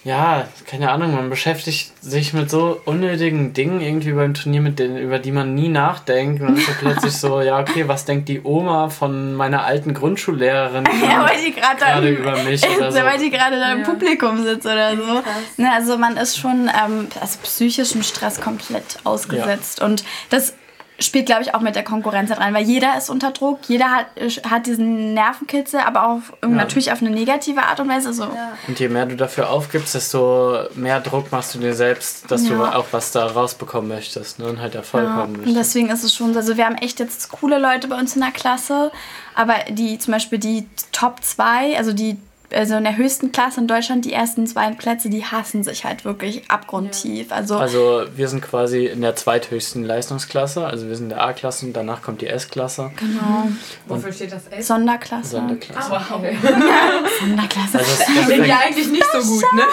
ja, keine Ahnung, man beschäftigt sich mit so unnötigen Dingen irgendwie beim Turnier, mit denen, über die man nie nachdenkt. Und dann ist plötzlich so, ja, okay, was denkt die Oma von meiner alten Grundschullehrerin Ja, weil die gerade da, gerade im- über mich oder so? weil die gerade da im Ja. Publikum sitzt oder so. Ne, also man ist schon ähm, also psychischem Stress komplett ausgesetzt. Und das spielt, glaube ich, auch mit der Konkurrenz rein, weil jeder ist unter Druck, jeder hat, hat diesen Nervenkitzel, aber auch natürlich auf eine negative Art und Weise. So. Und je mehr du dafür aufgibst, desto mehr Druck machst du dir selbst, dass du Ja. auch was da rausbekommen möchtest ne? und halt Erfolg Ja, haben und möchtest. deswegen ist es schon so, also wir haben echt jetzt coole Leute bei uns in der Klasse, aber die zum Beispiel die Top 2, also die also in der höchsten Klasse in Deutschland, die ersten zwei Plätze, die hassen sich halt wirklich abgrundtief. Also, Also wir sind quasi in der zweithöchsten Leistungsklasse, also wir sind in der A-Klasse und danach kommt die S-Klasse, genau, Wofür steht das S? Sonderklasse. Sonderklasse. Wow. Sonderklasse. Also das fängt, ja eigentlich nicht so gut, ne?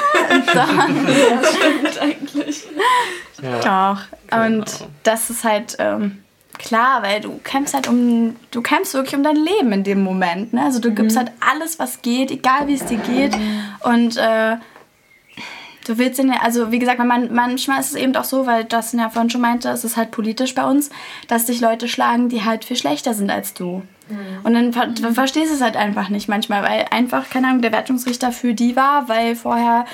ja, Doch. Und Genau. das ist halt ähm, klar, weil du kämpfst halt um, du kämpfst wirklich um dein Leben in dem Moment. Ne? Also du gibst halt alles, was geht, egal wie es dir geht. Und äh, du willst in, also wie gesagt, man, manchmal ist es eben auch so, weil Justin ja vorhin schon meinte, es ist halt politisch bei uns, dass dich Leute schlagen, die halt viel schlechter sind als du. Und dann du verstehst du es halt einfach nicht manchmal, weil einfach, keine Ahnung, der Wertungsrichter für die war, weil vorher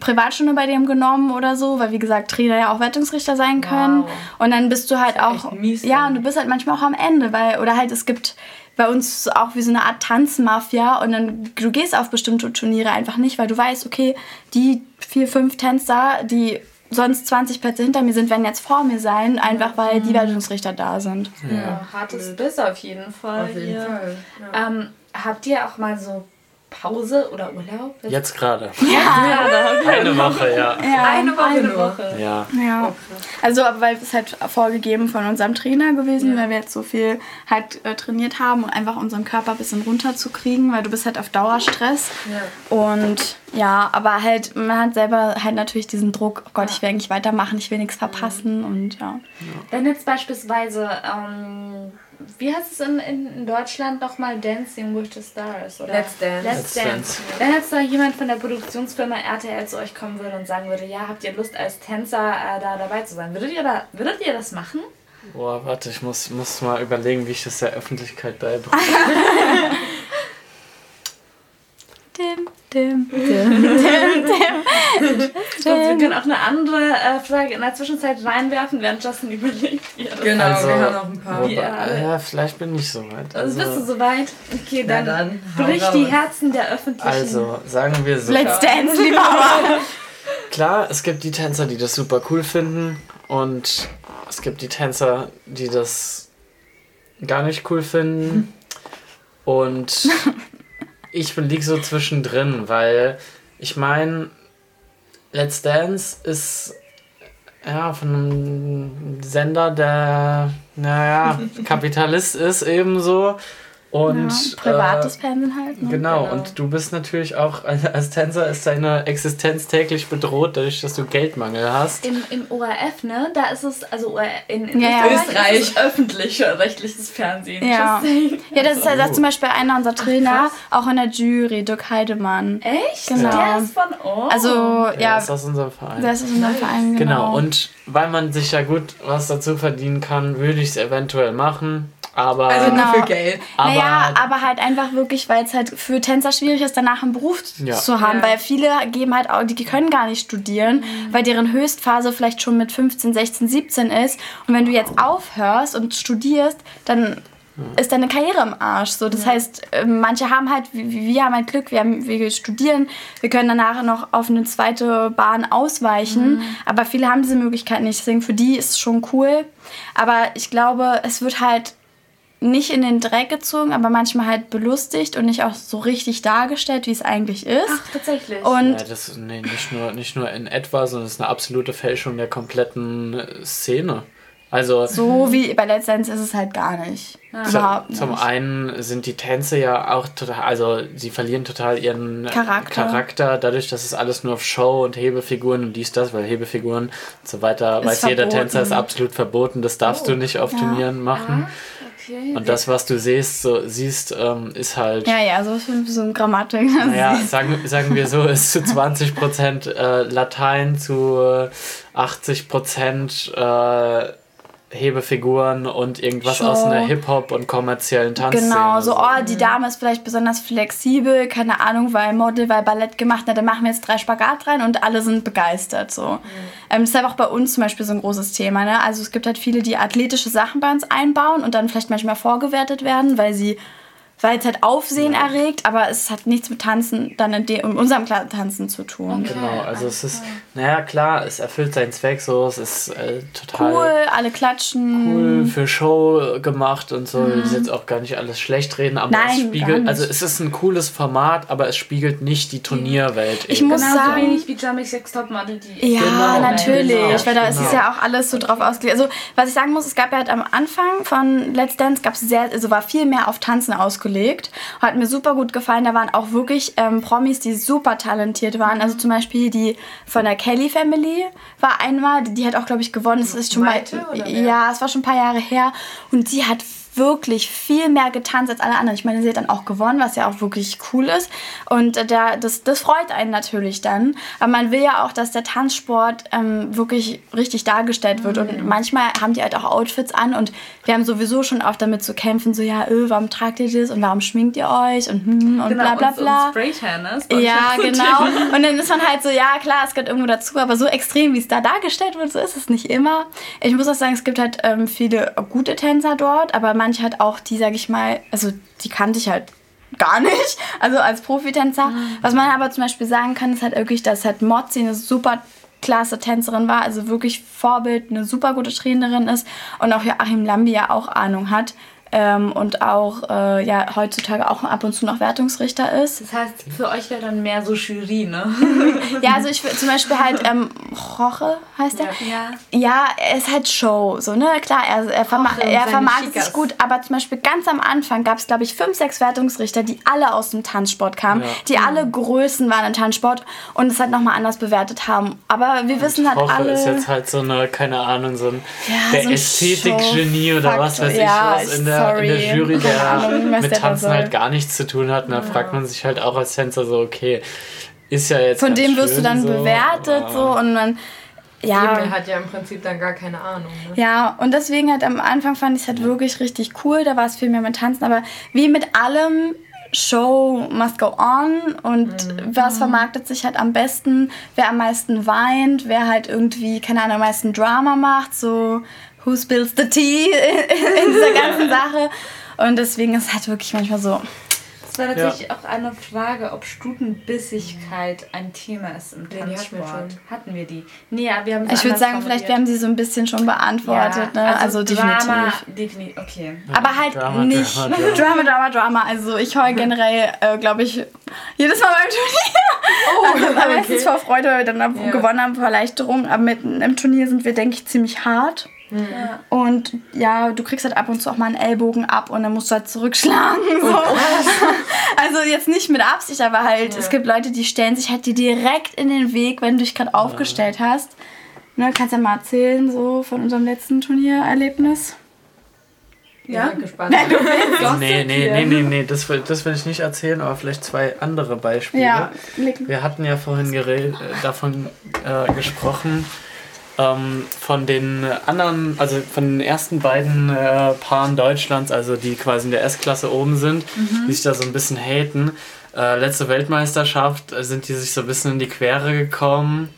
Privatstunde bei dem genommen oder so, weil wie gesagt Trainer ja auch Wettungsrichter sein können. Wow. Und dann bist du halt auch mies, ja und du bist halt manchmal auch am Ende, weil oder halt es gibt bei uns auch wie so eine Art Tanzmafia und dann du gehst auf bestimmte Turniere einfach nicht, weil du weißt, okay, die vier fünf Tänzer, die sonst 20 Plätze hinter mir sind, werden jetzt vor mir sein, einfach weil die mhm. Wertungsrichter da sind. Ja, ja hartes Biss auf jeden Fall. Auf jeden Fall. Ja. Ähm, habt ihr auch mal so Pause oder Urlaub? Jetzt gerade. Ja. Eine Woche, ja. ja. Eine Woche. Eine Woche. Ja. ja. Also, weil es halt vorgegeben von unserem Trainer gewesen, ja. weil wir jetzt so viel halt äh, trainiert haben, um einfach unseren Körper ein bisschen runterzukriegen, weil du bist halt auf Dauerstress. Ja. Und ja, aber halt, man hat selber halt natürlich diesen Druck, oh Gott, ich will eigentlich weitermachen, ich will nichts verpassen und ja. Wenn jetzt beispielsweise ähm, wie heißt es in, in Deutschland nochmal Dancing with the Stars? Oder? Let's Dance. Let's, Let's Dance. Wenn jetzt da jemand von der Produktionsfirma RTL zu euch kommen würde und sagen würde, ja, habt ihr Lust als Tänzer äh, da dabei zu sein, würdet ihr, da, würdet ihr das machen? Boah, warte, ich muss, muss mal überlegen, wie ich das der Öffentlichkeit beibringe. dim, dim, dim, dim, dim. wir können auch eine andere äh, Frage in der Zwischenzeit reinwerfen, während Justin überlegt. genau, also, wir haben noch ein paar. Ja, ja, vielleicht bin ich soweit. Also, also bist du soweit? Okay, dann, dann brich die Herzen der Öffentlichen. Also, sagen wir so. Let's dance, lieber Klar, es gibt die Tänzer, die das super cool finden und es gibt die Tänzer, die das gar nicht cool finden. Und ich liege so zwischendrin, weil ich meine, Let's Dance ist ja von einem Sender, der, naja, Kapitalist ist ebenso. Und, ja, privates äh, Fernsehen halt. Ne? Genau, genau, und du bist natürlich auch, als Tänzer ist deine Existenz täglich bedroht, dadurch, dass du Geldmangel hast. Im, im ORF, ne, da ist es, also in, in ja, Österreich, ist öffentlich-rechtliches Fernsehen. Ja, ja das ist halt zum Beispiel einer unserer Trainer, Ach, auch in der Jury, Dirk Heidemann. Echt? Genau. Der ist von uns? Also, ja. Der ist aus unserem Verein. Der ist aus unserem Verein, genau. Genau, und weil man sich ja gut was dazu verdienen kann, würde ich es eventuell machen. Aber also genau. für Geld. Aber, naja, aber halt einfach wirklich, weil es halt für Tänzer schwierig ist, danach einen Beruf ja. zu haben. Ja. Weil viele geben halt auch, die können gar nicht studieren, mhm. weil deren Höchstphase vielleicht schon mit 15, 16, 17 ist. Und wenn du jetzt aufhörst und studierst, dann ist deine Karriere im Arsch. So, das ja. heißt, ähm, manche haben halt, wir haben halt Glück, wir, haben, wir studieren, wir können danach noch auf eine zweite Bahn ausweichen, mhm. aber viele haben diese Möglichkeit nicht. Deswegen für die ist es schon cool. Aber ich glaube, es wird halt nicht in den Dreck gezogen, aber manchmal halt belustigt und nicht auch so richtig dargestellt, wie es eigentlich ist. Ach, tatsächlich. Und ja, das nee, nicht, nur, nicht nur in etwa, sondern es ist eine absolute Fälschung der kompletten Szene. Also, so wie bei Let's Dance ist es halt gar nicht. Ja. Nicht. Zum einen sind die Tänze ja auch total, also sie verlieren total ihren Charakter. Charakter dadurch, dass es alles nur auf Show und Hebefiguren und dies, das, weil Hebefiguren und so weiter, ist weiß verboten. jeder Tänzer ist absolut verboten, das darfst oh. du nicht auf ja. Turnieren machen. Ah. Okay. Und das, was du siehst, so, siehst, ähm, ist halt. Ja, ja, so, so ein Grammatik. Naja, sagen, sagen wir so, ist zu 20% äh, Latein, zu 80% äh, Hebefiguren und irgendwas Show. aus einer Hip-Hop und kommerziellen Tanzszene. Genau, so, oh, die Dame ist vielleicht besonders flexibel, keine Ahnung, weil Model, weil Ballett gemacht hat, dann machen wir jetzt drei Spagat rein und alle sind begeistert. So. Mhm. Ähm, das ist halt auch bei uns zum Beispiel so ein großes Thema. Ne? Also es gibt halt viele, die athletische Sachen bei uns einbauen und dann vielleicht manchmal vorgewertet werden, weil sie weil es halt Aufsehen ja. erregt, aber es hat nichts mit Tanzen, dann in, in unserem Tanzen zu tun. Okay. Genau, also es ist, naja klar, es erfüllt seinen Zweck so, es ist äh, total cool, alle klatschen. Cool für Show gemacht und so. Mhm. Ich will jetzt auch gar nicht alles schlecht reden, aber Nein, es spiegelt, also es ist ein cooles Format, aber es spiegelt nicht die Turnierwelt. Ich eben. muss genau sagen, so wenig wie Jeremy Sex Topmodel, die Ja, genau, natürlich, genau, weil da genau. ist es ja auch alles so drauf ausgelegt. Also, was ich sagen muss, es gab ja halt am Anfang von Let's Dance gab es sehr, also war viel mehr auf Tanzen ausgelegt. Hat mir super gut gefallen. Da waren auch wirklich ähm, Promis, die super talentiert waren. Also zum Beispiel die von der Kelly Family war einmal, die hat auch, glaube ich, gewonnen. Es ist schon Weite, mal. Ja, es war schon ein paar Jahre her. Und die hat wirklich viel mehr getanzt als alle anderen. Ich meine, sie hat dann auch gewonnen, was ja auch wirklich cool ist. Und äh, der, das, das freut einen natürlich dann. Aber man will ja auch, dass der Tanzsport ähm, wirklich richtig dargestellt wird. Mhm. Und manchmal haben die halt auch Outfits an und wir haben sowieso schon oft damit zu kämpfen, so ja, öh, warum tragt ihr das und warum schminkt ihr euch und, hm, und genau, bla bla bla. Und, und ne? Ja, genau. Und dann ist man halt so, ja klar, es gehört irgendwo dazu, aber so extrem, wie es da dargestellt wird, so ist es nicht immer. Ich muss auch sagen, es gibt halt ähm, viele gute Tänzer dort, aber manche halt auch, die, sag ich mal, also die kannte ich halt gar nicht, also als Profitänzer. Mhm. Was man aber zum Beispiel sagen kann, ist halt wirklich, dass halt Mozzi eine super klasse Tänzerin war, also wirklich Vorbild, eine super gute Trainerin ist und auch Joachim Lambi ja auch Ahnung hat ähm, und auch äh, ja heutzutage auch ab und zu noch Wertungsrichter ist. Das heißt, für euch wäre dann mehr so Jury, ne? ja, also ich zum Beispiel halt ähm, Roche heißt er. Ja. ja, er ist halt Show, so ne klar, er, er, verma er vermarktet sich gut, aber zum Beispiel ganz am Anfang gab es glaube ich fünf, sechs Wertungsrichter, die alle aus dem Tanzsport kamen, ja. die mhm. alle Größen waren im Tanzsport und es halt nochmal anders bewertet haben. Aber wir und wissen halt Roche alle. ist jetzt halt so eine keine Ahnung so ein ja, der so Ästhetikgenie oder was weiß ich was in der Sorry. in der Jury, der Ahnung, mit Tanzen halt gar nichts zu tun hat. Und da ja. fragt man sich halt auch als Tänzer so, okay, ist ja jetzt. Von dem wirst du dann so, bewertet so und man. Ja. Eben, hat ja im Prinzip dann gar keine Ahnung. Ne? Ja, und deswegen halt am Anfang fand ich es halt ja. wirklich richtig cool. Da war es viel mehr mit Tanzen. Aber wie mit allem, Show must go on und mhm. was vermarktet sich halt am besten, wer am meisten weint, wer halt irgendwie, keine Ahnung, am meisten Drama macht, so who spills the tea in dieser ganzen Sache. Und deswegen ist es halt wirklich manchmal so. Das war natürlich ja. auch eine Frage, ob Stutenbissigkeit ein Thema ist im Tanzsport. Hatten, hatten wir die? Nee, ja, wir haben Ich würde sagen, vielleicht wir haben sie so ein bisschen schon beantwortet. Ja, ne? Also, also Drama, definitiv. Okay. Aber halt Drama, nicht Drama, Drama, Drama, Drama. Also ich heule generell, äh, glaube ich, jedes Mal beim Turnier. Oh, also, okay. meistens vor Freude, weil wir dann ja. gewonnen haben, vor Erleichterung. Aber mit einem Turnier sind wir, denke ich, ziemlich hart. Ja. Und ja, du kriegst halt ab und zu auch mal einen Ellbogen ab und dann musst du halt zurückschlagen. So. also jetzt nicht mit Absicht, aber halt, ja. es gibt Leute, die stellen sich halt dir direkt in den Weg, wenn du dich gerade aufgestellt hast. Ne, kannst ja mal erzählen, so von unserem letzten Turniererlebnis. Ja, ja gespannt. Nein, du willst nee, nee, nee, nee, nee, das will, das will ich nicht erzählen, aber vielleicht zwei andere Beispiele. Ja, Wir hatten ja vorhin äh, davon äh, gesprochen, ähm, von den anderen, also von den ersten beiden äh, Paaren Deutschlands, also die quasi in der S-Klasse oben sind, mhm. die sich da so ein bisschen haten. Äh, letzte Weltmeisterschaft äh, sind die sich so ein bisschen in die Quere gekommen.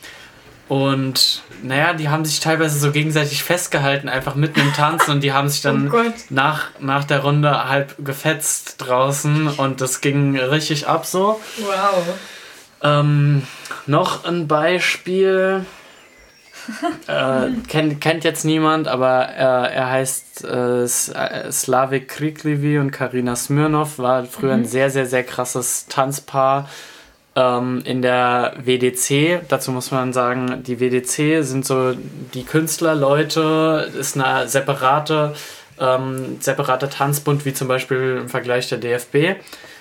Und naja, die haben sich teilweise so gegenseitig festgehalten, einfach mitten im Tanzen und die haben sich dann oh nach, nach der Runde halb gefetzt draußen und das ging richtig ab so. Wow. Ähm, noch ein Beispiel äh, kennt, kennt jetzt niemand, aber äh, er heißt äh, äh Slavik Kriklivi und Karina Smirnov, war früher mhm. ein sehr, sehr, sehr krasses Tanzpaar ähm, in der WDC. Dazu muss man sagen, die WDC sind so die Künstlerleute, ist eine separate, ähm, separate Tanzbund, wie zum Beispiel im Vergleich der DFB.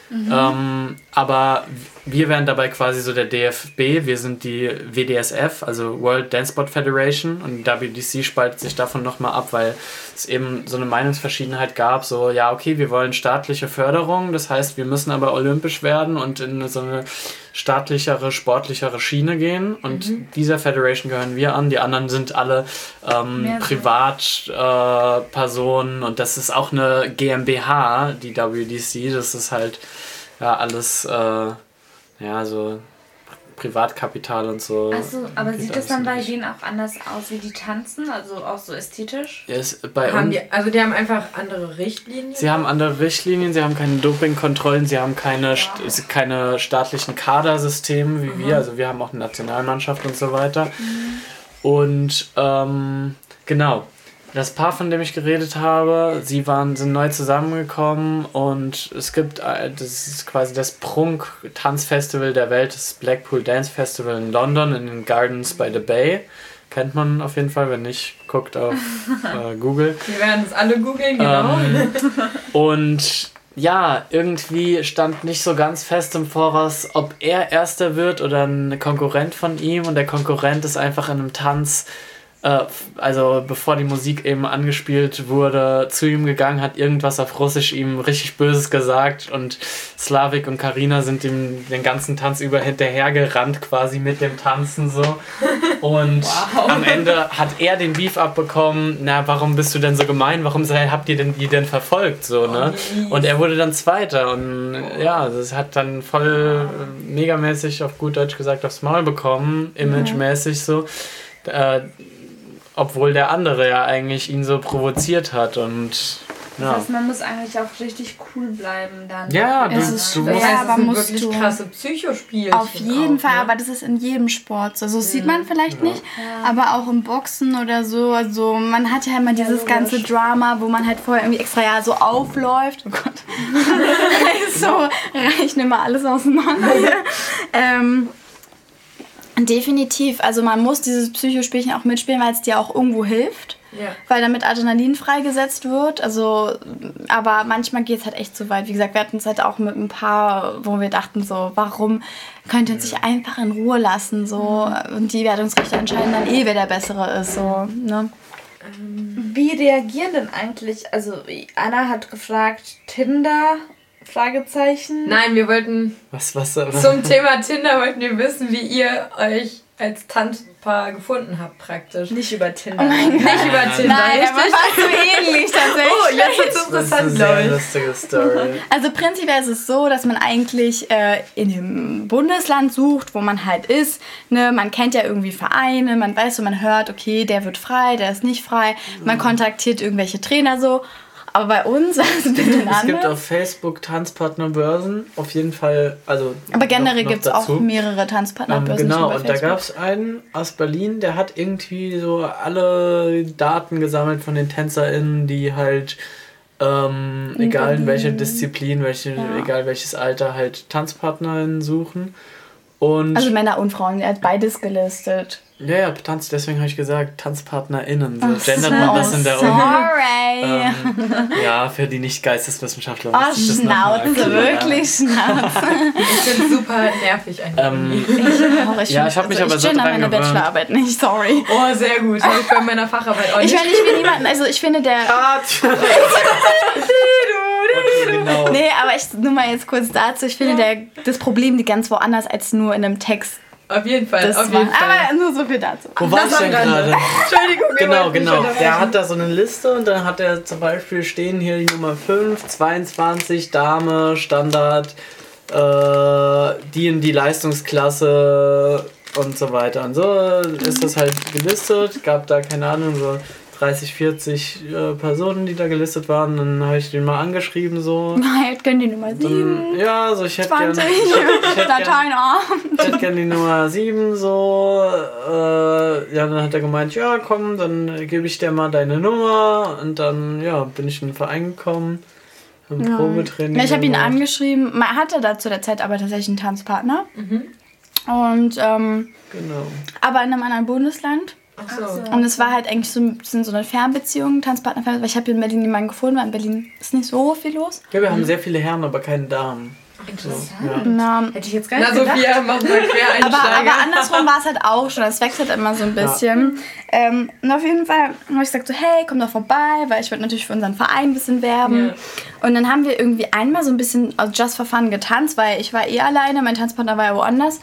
Mhm. Ähm, aber wir wären dabei quasi so der DFB, wir sind die WDSF, also World Dance Sport Federation. Und WDC spaltet sich davon nochmal ab, weil es eben so eine Meinungsverschiedenheit gab, so ja, okay, wir wollen staatliche Förderung, das heißt, wir müssen aber olympisch werden und in so eine staatlichere, sportlichere Schiene gehen. Und mhm. dieser Federation gehören wir an, die anderen sind alle ähm, Privatpersonen äh, und das ist auch eine GmbH, die WDC, das ist halt ja alles äh, ja, so Privatkapital und so. Achso, aber sieht das dann bei denen auch anders aus, wie die tanzen? Also auch so ästhetisch? Ja, ist bei haben die, also die haben einfach andere Richtlinien? Sie haben andere Richtlinien, sie haben keine Dopingkontrollen, sie haben keine, ja. st keine staatlichen Kadersysteme wie mhm. wir. Also wir haben auch eine Nationalmannschaft und so weiter. Mhm. Und ähm, genau, das Paar, von dem ich geredet habe, sie waren, sind neu zusammengekommen und es gibt, äh, das ist quasi das Prunk-Tanzfestival der Welt, das Blackpool Dance Festival in London, in den Gardens by the Bay. Kennt man auf jeden Fall, wenn nicht, guckt auf äh, Google. Wir werden es alle googeln, genau. Ähm, und ja, irgendwie stand nicht so ganz fest im Voraus, ob er Erster wird oder ein Konkurrent von ihm und der Konkurrent ist einfach in einem Tanz äh, also bevor die Musik eben angespielt wurde, zu ihm gegangen, hat irgendwas auf Russisch ihm richtig Böses gesagt und Slavik und Karina sind ihm den ganzen Tanz über hinterhergerannt, quasi mit dem Tanzen so. Und wow. am Ende hat er den Beef abbekommen, na, warum bist du denn so gemein? Warum habt ihr denn die denn verfolgt? So, ne? Oh, und er wurde dann Zweiter und ja, das hat dann voll megamäßig auf gut Deutsch gesagt aufs Maul bekommen, imagemäßig so. Äh, obwohl der andere ja eigentlich ihn so provoziert hat und ja. Das heißt, man muss eigentlich auch richtig cool bleiben dann. Ja, du, ist du musst ja, aber musst wirklich du krasse Psychospiel. Auf jeden auch, Fall, ne? aber das ist in jedem Sport so. So mhm. sieht man vielleicht ja. nicht, ja. aber auch im Boxen oder so. Also man hat ja immer dieses ja, ganze Drama, wo man halt vorher irgendwie extra ja so aufläuft. Oh Gott. so reicht immer alles auseinander. ähm, Definitiv. Also man muss dieses Psychospielchen auch mitspielen, weil es dir auch irgendwo hilft. Ja. Weil damit Adrenalin freigesetzt wird. Also, aber manchmal geht es halt echt zu weit. Wie gesagt, wir hatten es halt auch mit ein paar, wo wir dachten so, warum könnt ihr uns sich einfach in Ruhe lassen so mhm. und die Wertungsrichter entscheiden dann eh, wer der Bessere ist so. Ne? Wie reagieren denn eigentlich? Also Anna hat gefragt, Tinder Fragezeichen. Nein, wir wollten. Was, was, was? Zum Thema Tinder wollten wir wissen, wie ihr euch als Tanzpaar gefunden habt, praktisch. Nicht über Tinder. Oh mein Gott. Nicht über Tinder. Nein, richtig? aber fast so ähnlich tatsächlich. Oh, jetzt ist es interessant, glaube ich. lustige Story. Also prinzipiell ist es so, dass man eigentlich äh, in dem Bundesland sucht, wo man halt ist. Ne? Man kennt ja irgendwie Vereine, man weiß so, man hört, okay, der wird frei, der ist nicht frei. Man kontaktiert irgendwelche Trainer so aber bei uns ist es ein bisschen Es gibt auf Facebook Tanzpartnerbörsen, auf jeden Fall, also. Aber generell gibt es auch mehrere Tanzpartnerbörsen. Ähm, genau, und da gab es einen aus Berlin, der hat irgendwie so alle Daten gesammelt von den TänzerInnen, die halt. Ähm, egal in welcher Disziplin, welche, ja. egal welches Alter, halt TanzpartnerInnen suchen. Und also Männer und Frauen, er hat beides gelistet. Ja, ja, Tanz, deswegen habe ich gesagt, TanzpartnerInnen. So Ach gendert man das in der Uni. Sorry. Ähm, ja, für die Nicht-Geisteswissenschaftler. Oh, Schnauze, wirklich Schnauze. ich bin super nervig eigentlich. Ähm, ich, auch, ich ja, ich habe mich aber so dran meine gewöhnt. Bachelorarbeit nicht, sorry. Oh, sehr gut. Habe ich bei meiner Facharbeit auch nicht. Ich meine, ich will niemanden, also ich finde der... genau. Nee, aber ich, nur mal jetzt kurz dazu, ich finde ja. der, das Problem liegt ganz woanders als nur in einem Text auf jeden Fall, das auf jeden Fall. Aber nur so viel dazu. Wo war ich denn gerade? Entschuldigung. Genau, genau. Der hat da so eine Liste und dann hat er zum Beispiel stehen hier die Nummer 5, 22, Dame, Standard, äh, die in die Leistungsklasse und so weiter. Und so ist das halt gelistet. Gab da, keine Ahnung, so 30, 40 äh, Personen, die da gelistet waren. Dann habe ich den mal angeschrieben so. Hätte gerne die Nummer 7. ja, so ich hätte gerne. Ich hätte gern, gerne die Nummer 7 so. Äh, ja, dann hat er gemeint, ja komm, dann gebe ich dir mal deine Nummer. Und dann, ja, bin ich in den Verein gekommen. Im ja. Probetraining. Ja, ich habe ihn angeschrieben. Man hatte da zu der Zeit aber tatsächlich einen Tanzpartner. Mhm. Und ähm, genau. aber in einem anderen Bundesland. Ach so. Und es war halt eigentlich so, sind so eine Fernbeziehung, Tanzpartner, weil ich habe hier in Berlin jemanden gefunden, weil in Berlin ist nicht so viel los. Ja, wir haben sehr viele Herren, aber keine Damen. Interessant. So, ja. Na, Hätte ich jetzt gar nicht Na, gedacht. Sophia, mach mal aber, aber andersrum war es halt auch schon. Es wechselt immer so ein bisschen. Ja. Ähm, und auf jeden Fall habe ich gesagt so, hey, komm doch vorbei, weil ich wollte natürlich für unseren Verein ein bisschen werben. Ja. Und dann haben wir irgendwie einmal so ein bisschen aus Just for Fun getanzt, weil ich war eh alleine, mein Tanzpartner war ja woanders.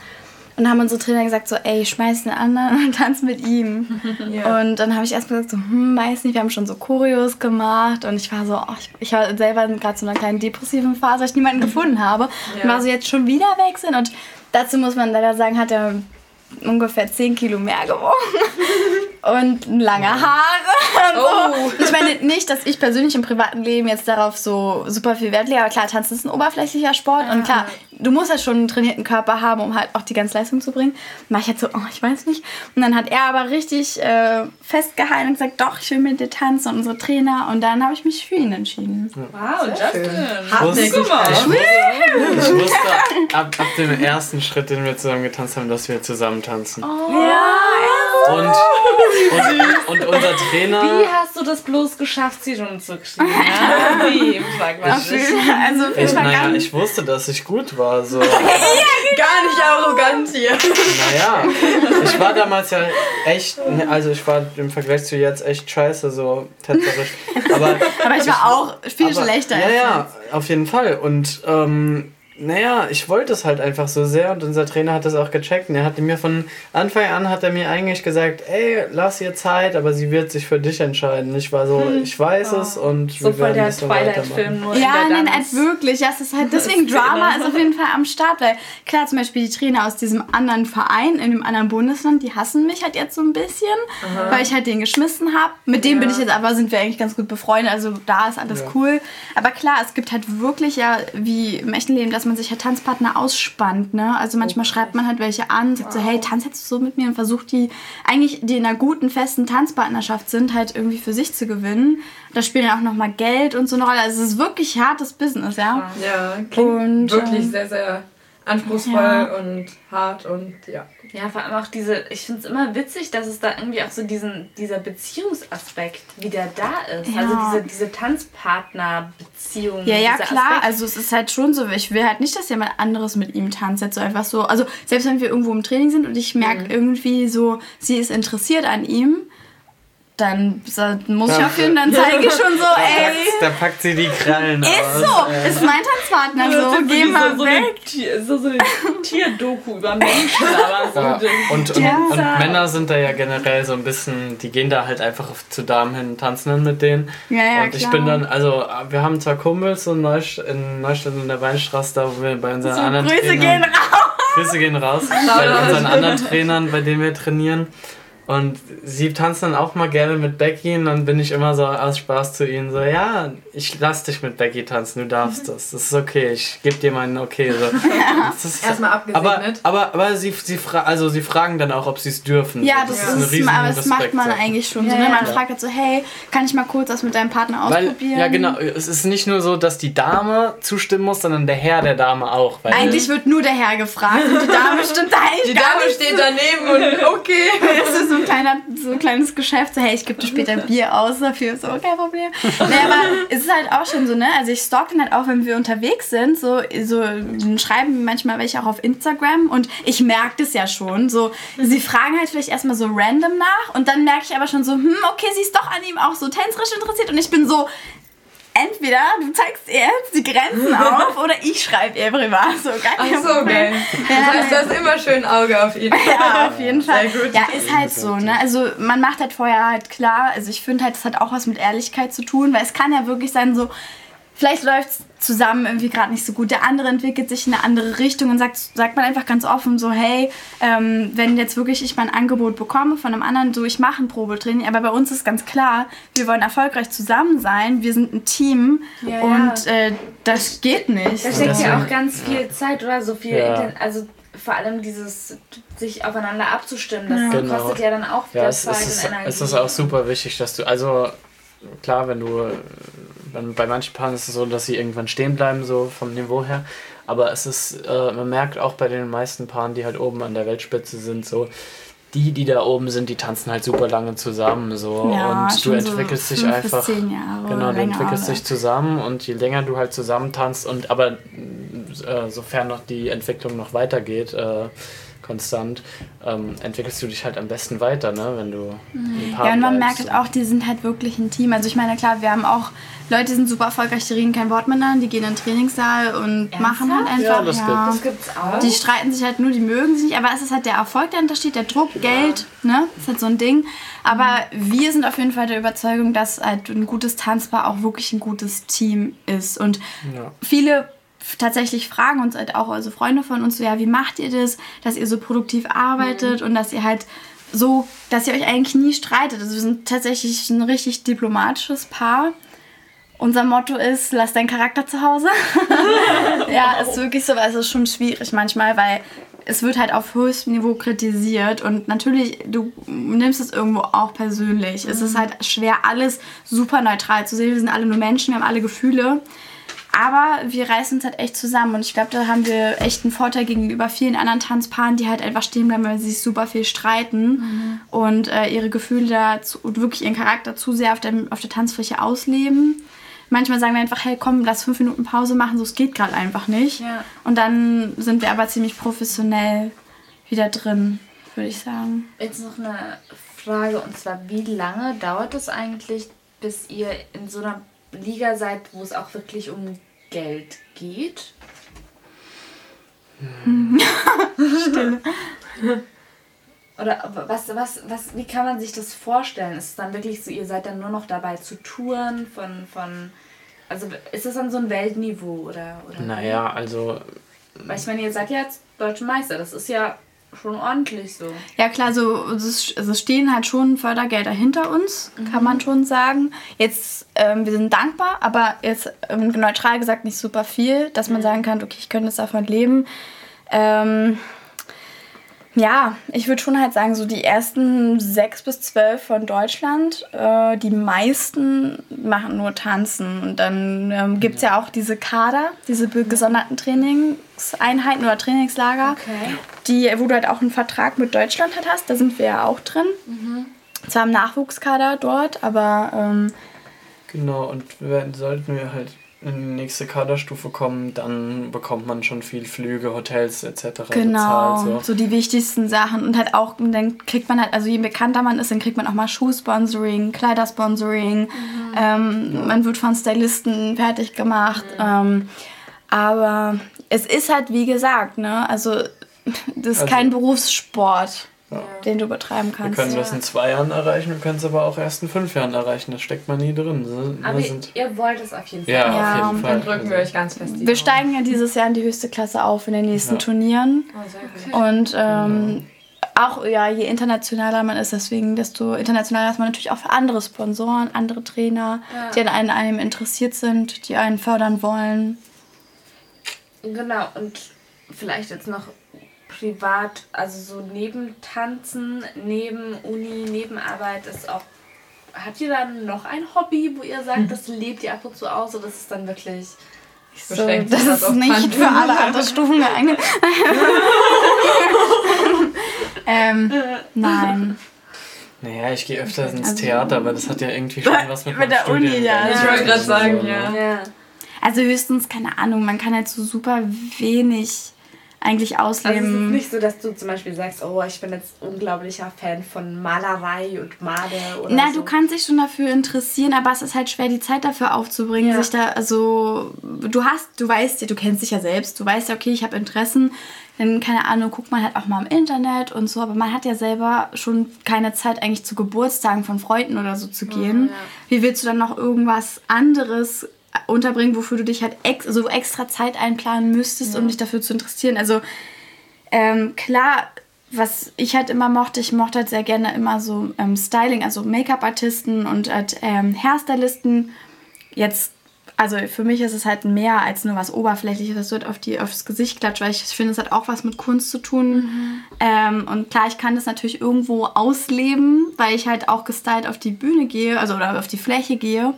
Und haben unsere Trainer gesagt, so, ey, schmeiß den anderen und tanz mit ihm. Ja. Und dann habe ich erst gesagt, so, hm, weiß nicht, wir haben schon so Choreos gemacht. Und ich war so, oh, ich, ich war selber gerade so in einer kleinen depressiven Phase, weil ich niemanden gefunden habe. Ja. Und war so, jetzt schon wieder wechseln. Und dazu muss man leider sagen, hat er ungefähr 10 Kilo mehr gewogen und lange Haare. Oh. Ich meine nicht, dass ich persönlich im privaten Leben jetzt darauf so super viel Wert lege, aber klar, Tanzen ist ein oberflächlicher Sport und klar, du musst halt schon einen trainierten Körper haben, um halt auch die ganze Leistung zu bringen. Mach ich halt so, oh, ich weiß nicht. Und dann hat er aber richtig äh, festgehalten und gesagt, doch, ich will mit dir tanzen und unsere Trainer. Und dann habe ich mich für ihn entschieden. Wow, Justin. Hartnäckig gemacht. Ich, ich wusste ab, ab dem ersten Schritt, den wir zusammen getanzt haben, dass wir zusammen tanzen. Oh. Ja, und, und, und, unser Trainer. Wie hast du das bloß geschafft, sie schon zu kriegen? Ja, wie, sag mal. Also, ich, naja, ich wusste, dass ich gut war. So. ja, Gar nicht arrogant hier. Naja, ich war damals ja echt, ne, also ich war im Vergleich zu jetzt echt scheiße, so tänzerisch. Aber, aber ich war ich, auch viel aber, schlechter. Ja, ja, auf jeden Fall. Und ähm, naja, ich wollte es halt einfach so sehr und unser Trainer hat das auch gecheckt und er hatte mir von Anfang an hat er mir eigentlich gesagt, ey, lass ihr Zeit, aber sie wird sich für dich entscheiden. Ich war so, hm. ich weiß oh. es und so wir voll der Twilight-Film Ja, nein, halt wirklich. Ja, es ist halt deswegen Drama ist auf jeden Fall am Start, weil klar, zum Beispiel die Trainer aus diesem anderen Verein in dem anderen Bundesland, die hassen mich halt jetzt so ein bisschen, Aha. weil ich halt den geschmissen habe. Mit dem ja. bin ich jetzt aber, sind wir eigentlich ganz gut befreundet, also da ist alles ja. cool. Aber klar, es gibt halt wirklich ja, wie im echten Leben, dass man sich halt Tanzpartner ausspannt. Ne? Also manchmal okay. schreibt man halt welche an, sagt wow. so, hey, tanz jetzt so mit mir und versucht die, eigentlich die in einer guten, festen Tanzpartnerschaft sind, halt irgendwie für sich zu gewinnen. Da spielen ja auch nochmal Geld und so eine Rolle. Also es ist wirklich hartes Business, ja. Ja, klingt und, wirklich ähm, sehr, sehr anspruchsvoll ja. und hart und ja. Ja, vor allem auch diese, ich finde es immer witzig, dass es da irgendwie auch so diesen, dieser Beziehungsaspekt wieder da ist. Ja. Also diese, diese Tanzpartner-Beziehung. Ja, ja, klar. Aspekt. Also es ist halt schon so, ich will halt nicht, dass jemand anderes mit ihm tanzt. Jetzt so einfach so. Also selbst wenn wir irgendwo im Training sind und ich merke mhm. irgendwie so, sie ist interessiert an ihm, dann muss ich auf jeden dann zeige ich schon so, ey. Da packt sie die Krallen Ist aus. so, ist mein Tanzpartner so, geh mal so weg. Eine, so, so eine Tierdoku über Menschen. Aber so ja. und, und, und, Männer sind da ja generell so ein bisschen, die gehen da halt einfach zu Damen hin, tanzen dann mit denen. Ja, ja, und ich klar. bin dann, also wir haben zwar Kumpels so in, Neustadt in der Weinstraße, da wo wir bei unseren so, anderen Grüße Trainern, gehen raus. Grüße gehen raus bei unseren anderen Trainern, bei denen wir trainieren. Und sie tanzen dann auch mal gerne mit Becky und dann bin ich immer so aus Spaß zu ihnen so, ja, ich lass dich mit Becky tanzen, du darfst das, das ist okay, ich gebe dir meinen Okay. So. Erstmal abgesegnet. Aber, aber, aber sie, sie, fra also sie fragen dann auch, ob sie es dürfen. Ja, das, das ist, ist aber das macht man eigentlich schon ja, so. Ne? Man ja. fragt halt so, hey, kann ich mal kurz was mit deinem Partner ausprobieren? Weil, ja, genau, es ist nicht nur so, dass die Dame zustimmen muss, sondern der Herr der Dame auch. eigentlich wird nur der Herr gefragt und die Dame stimmt eigentlich Die Dame steht daneben und okay. das ist so ein, kleiner, so ein kleines Geschäft, so hey, ich gebe dir später Bier aus dafür, so kein Problem. nee, aber es ist halt auch schon so, ne, also ich stalk dann halt auch, wenn wir unterwegs sind, so, so schreiben manchmal welche auch auf Instagram und ich merke das ja schon, so, sie fragen halt vielleicht erstmal so random nach und dann merke ich aber schon so, hm, okay, sie ist doch an ihm auch so tänzerisch interessiert und ich bin so, entweder du zeigst ihr jetzt die Grenzen auf oder ich schreibe ihr privat. So, gar kein Ach so, Problem. Das heißt, du hast immer schön Auge auf ihn. Ja, auf jeden Fall. Ja, ist halt so. Ne? Also man macht halt vorher halt klar, also ich finde halt, das hat auch was mit Ehrlichkeit zu tun, weil es kann ja wirklich sein, so vielleicht läuft es zusammen irgendwie gerade nicht so gut. Der andere entwickelt sich in eine andere Richtung und sagt, sagt man einfach ganz offen so, hey, ähm, wenn jetzt wirklich ich mein Angebot bekomme von einem anderen, so ich mache ein Probetraining, aber bei uns ist ganz klar, wir wollen erfolgreich zusammen sein, wir sind ein Team ja, und ja. Äh, das geht nicht. Da steckt ja auch ganz viel Zeit oder so viel, ja. also vor allem dieses sich aufeinander abzustimmen, das genau. kostet ja dann auch wieder Zeit ist, und Energie. Es ist auch super wichtig, dass du, also klar, wenn du bei manchen Paaren ist es so, dass sie irgendwann stehen bleiben, so vom Niveau her. Aber es ist, äh, man merkt auch bei den meisten Paaren, die halt oben an der Weltspitze sind, so, die, die da oben sind, die tanzen halt super lange zusammen so ja, und du entwickelst so dich einfach genau du entwickelst dich zusammen und je länger du halt zusammen tanzt und aber äh, sofern noch die Entwicklung noch weitergeht äh, konstant, ähm, entwickelst du dich halt am besten weiter, ne? wenn du mhm. Ja, und man merkt halt auch, die sind halt wirklich ein Team. Also ich meine, klar, wir haben auch Leute, die sind super erfolgreich, die reden kein Wort miteinander, die gehen in den Trainingssaal und Ernsthaft? machen halt einfach. Ja, das, ja. Gibt. das gibt's auch. Die streiten sich halt nur, die mögen sich nicht, aber es ist halt der Erfolg, der dahinter steht, der Druck, ja. Geld, ne? Das ist halt so ein Ding. Aber mhm. wir sind auf jeden Fall der Überzeugung, dass halt ein gutes Tanzpaar auch wirklich ein gutes Team ist. Und ja. viele tatsächlich fragen uns halt auch, also Freunde von uns, so, ja, wie macht ihr das, dass ihr so produktiv arbeitet mhm. und dass ihr halt so, dass ihr euch eigentlich nie streitet. Also wir sind tatsächlich ein richtig diplomatisches Paar. Unser Motto ist, lass deinen Charakter zu Hause. ja, ist wirklich so, weil es ist schon schwierig manchmal, weil es wird halt auf höchstem Niveau kritisiert und natürlich, du nimmst es irgendwo auch persönlich. Mhm. Es ist mhm. halt schwer, alles super neutral zu sehen. Wir sind alle nur Menschen, wir haben alle Gefühle. Aber wir reißen uns halt echt zusammen und ich glaube, da haben wir echt einen Vorteil gegenüber vielen anderen Tanzpaaren, die halt einfach stehen bleiben, weil sie sich super viel streiten mhm. und äh, ihre Gefühle da zu, und wirklich ihren Charakter zu sehr auf der, auf der Tanzfläche ausleben. Manchmal sagen wir einfach, hey, komm, lass fünf Minuten Pause machen, so es geht gerade einfach nicht. Ja. Und dann sind wir aber ziemlich professionell wieder drin, würde ich sagen. Jetzt noch eine Frage und zwar, wie lange dauert es eigentlich, bis ihr in so einer Liga seid, wo es auch wirklich um Geld geht? Hm. Stille. Oder was, was, was, wie kann man sich das vorstellen? Ist es dann wirklich so, ihr seid dann nur noch dabei zu touren von, von also ist das dann so ein Weltniveau oder? oder naja, also. Weil ich meine, ihr seid ja jetzt Deutsche Meister, das ist ja schon ordentlich so. Ja klar, so es, also stehen halt schon Fördergelder hinter uns, mhm. kann man schon sagen. Jetzt, ähm, wir sind dankbar, aber jetzt ähm, neutral gesagt nicht super viel, dass man mhm. sagen kann, okay, ich könnte jetzt davon leben. Ähm, ja, ich würde schon halt sagen, so die ersten sechs bis zwölf von Deutschland, äh, die meisten machen nur Tanzen. Und dann ähm, gibt es ja. ja auch diese Kader, diese gesonderten Trainingseinheiten oder Trainingslager, okay. Die, wo du halt auch einen Vertrag mit Deutschland halt hast. Da sind wir ja auch drin. Mhm. Zwar im Nachwuchskader dort, aber. Ähm, genau, und werden, sollten wir halt in die nächste Kaderstufe kommen, dann bekommt man schon viel Flüge, Hotels etc. Genau, bezahlt, so. so die wichtigsten Sachen. Und halt auch, dann kriegt man halt, also je bekannter man ist, dann kriegt man auch mal Schuhsponsoring, Kleidersponsoring. Mhm. Ähm, ja. Man wird von Stylisten fertig gemacht. Mhm. Ähm, aber es ist halt, wie gesagt, ne, also das ist also, kein Berufssport ja. den du betreiben kannst. Wir können das in zwei Jahren erreichen, wir können es aber auch erst in fünf Jahren erreichen. Das steckt man nie drin. Aber sind ihr wollt es auf jeden Fall. Ja, ja auf jeden Fall. Dann drücken wir euch ganz fest Wir steigen ja dieses Jahr in die höchste Klasse auf in den nächsten Turnieren. Oh, Und ähm, auch ja, je internationaler man ist, deswegen desto internationaler ist man natürlich auch für andere Sponsoren, andere Trainer, ja. die an einem interessiert sind, die einen fördern wollen. Genau, und vielleicht jetzt noch privat, also so neben Tanzen, neben Uni, neben Arbeit ist auch. Habt ihr dann noch ein Hobby, wo ihr sagt, hm. das lebt ihr ab und zu aus oder das ist dann wirklich. So, das, das ist nicht Tanten. für alle Altersstufen geeignet. ähm, nein. Naja, ich gehe öfter ins also, Theater, aber das hat ja irgendwie schon was mit, mit der Uni, ja. Ich wollte gerade sagen, ja. ja. Also höchstens, keine Ahnung, man kann halt so super wenig eigentlich ausleben. Also es ist nicht so, dass du zum Beispiel sagst, oh, ich bin jetzt unglaublicher Fan von Malerei und Made oder Na, so. du kannst dich schon dafür interessieren, aber es ist halt schwer, die Zeit dafür aufzubringen, ja. sich da, also, du hast, du weißt ja, du kennst dich ja selbst, du weißt ja, okay, ich habe Interessen, dann, keine Ahnung, guckt man halt auch mal im Internet und so, aber man hat ja selber schon keine Zeit eigentlich zu Geburtstagen von Freunden oder so zu gehen. Ja, ja. Wie willst du dann noch irgendwas anderes unterbringen, wofür du dich halt ex also extra Zeit einplanen müsstest, ja. um dich dafür zu interessieren. Also ähm, klar, was ich halt immer mochte, ich mochte halt sehr gerne immer so ähm, Styling, also Make-up-Artisten und halt, ähm, Hairstylisten. Jetzt, also für mich ist es halt mehr als nur was Oberflächliches, das wird auf die, aufs Gesicht klatscht, weil ich finde, es hat auch was mit Kunst zu tun. Mhm. Ähm, und klar, ich kann das natürlich irgendwo ausleben, weil ich halt auch gestylt auf die Bühne gehe, also oder auf die Fläche gehe.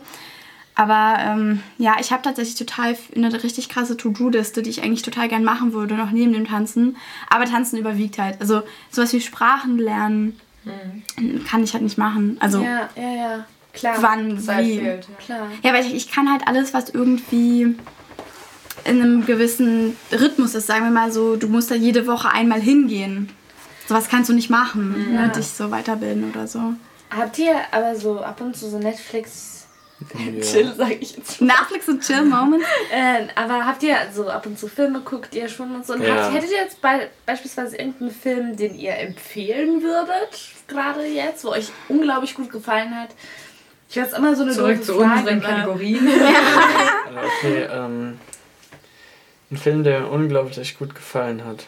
Aber ähm, ja, ich habe tatsächlich total eine richtig krasse To-Do-Liste, die ich eigentlich total gern machen würde, noch neben dem Tanzen. Aber Tanzen überwiegt halt. Also sowas wie Sprachen lernen mhm. kann ich halt nicht machen. Also ja, ja, ja. Klar. Wann, wie. Fehlt, ja. Klar. Ja, weil ich, ich kann halt alles, was irgendwie in einem gewissen Rhythmus ist. Sagen wir mal so, du musst da jede Woche einmal hingehen. Sowas kannst du nicht machen, ja. ne, dich so weiterbilden oder so. Habt ihr aber so ab und zu so Netflix ja. Chill, sag ich jetzt. Netflix und Chill-Moment. äh, aber habt ihr so ab und zu Filme, guckt ihr schon und so? Und ja. habt, hättet ihr jetzt be beispielsweise irgendeinen Film, den ihr empfehlen würdet, gerade jetzt, wo euch unglaublich gut gefallen hat? Ich weiß immer so eine Zurück zu Frage, unseren Kategorien. okay, ähm, ein Film, der unglaublich gut gefallen hat.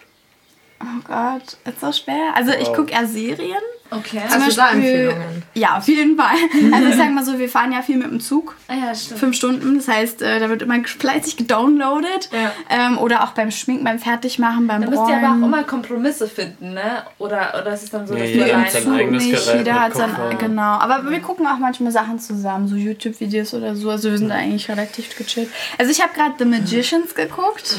Oh Gott, ist so schwer. Also wow. ich gucke eher Serien. Okay. Zum also Beispiel, ja, auf jeden Fall. Also ich sag mal so, wir fahren ja viel mit dem Zug. Ah ja, stimmt. Fünf Stunden, das heißt, äh, da wird immer fleißig gedownloadet. Ja. Ähm, oder auch beim Schminken, beim Fertigmachen, beim Da müsst ihr aber auch immer Kompromisse finden, ne? Oder, oder ist es dann so, dass jeder hat sein eigenes nicht, Gerät Jeder hat sein, genau. Aber wir gucken auch manchmal Sachen zusammen, so YouTube-Videos oder so. Also wir sind da eigentlich relativ gechillt. Also ich habe gerade The Magicians geguckt.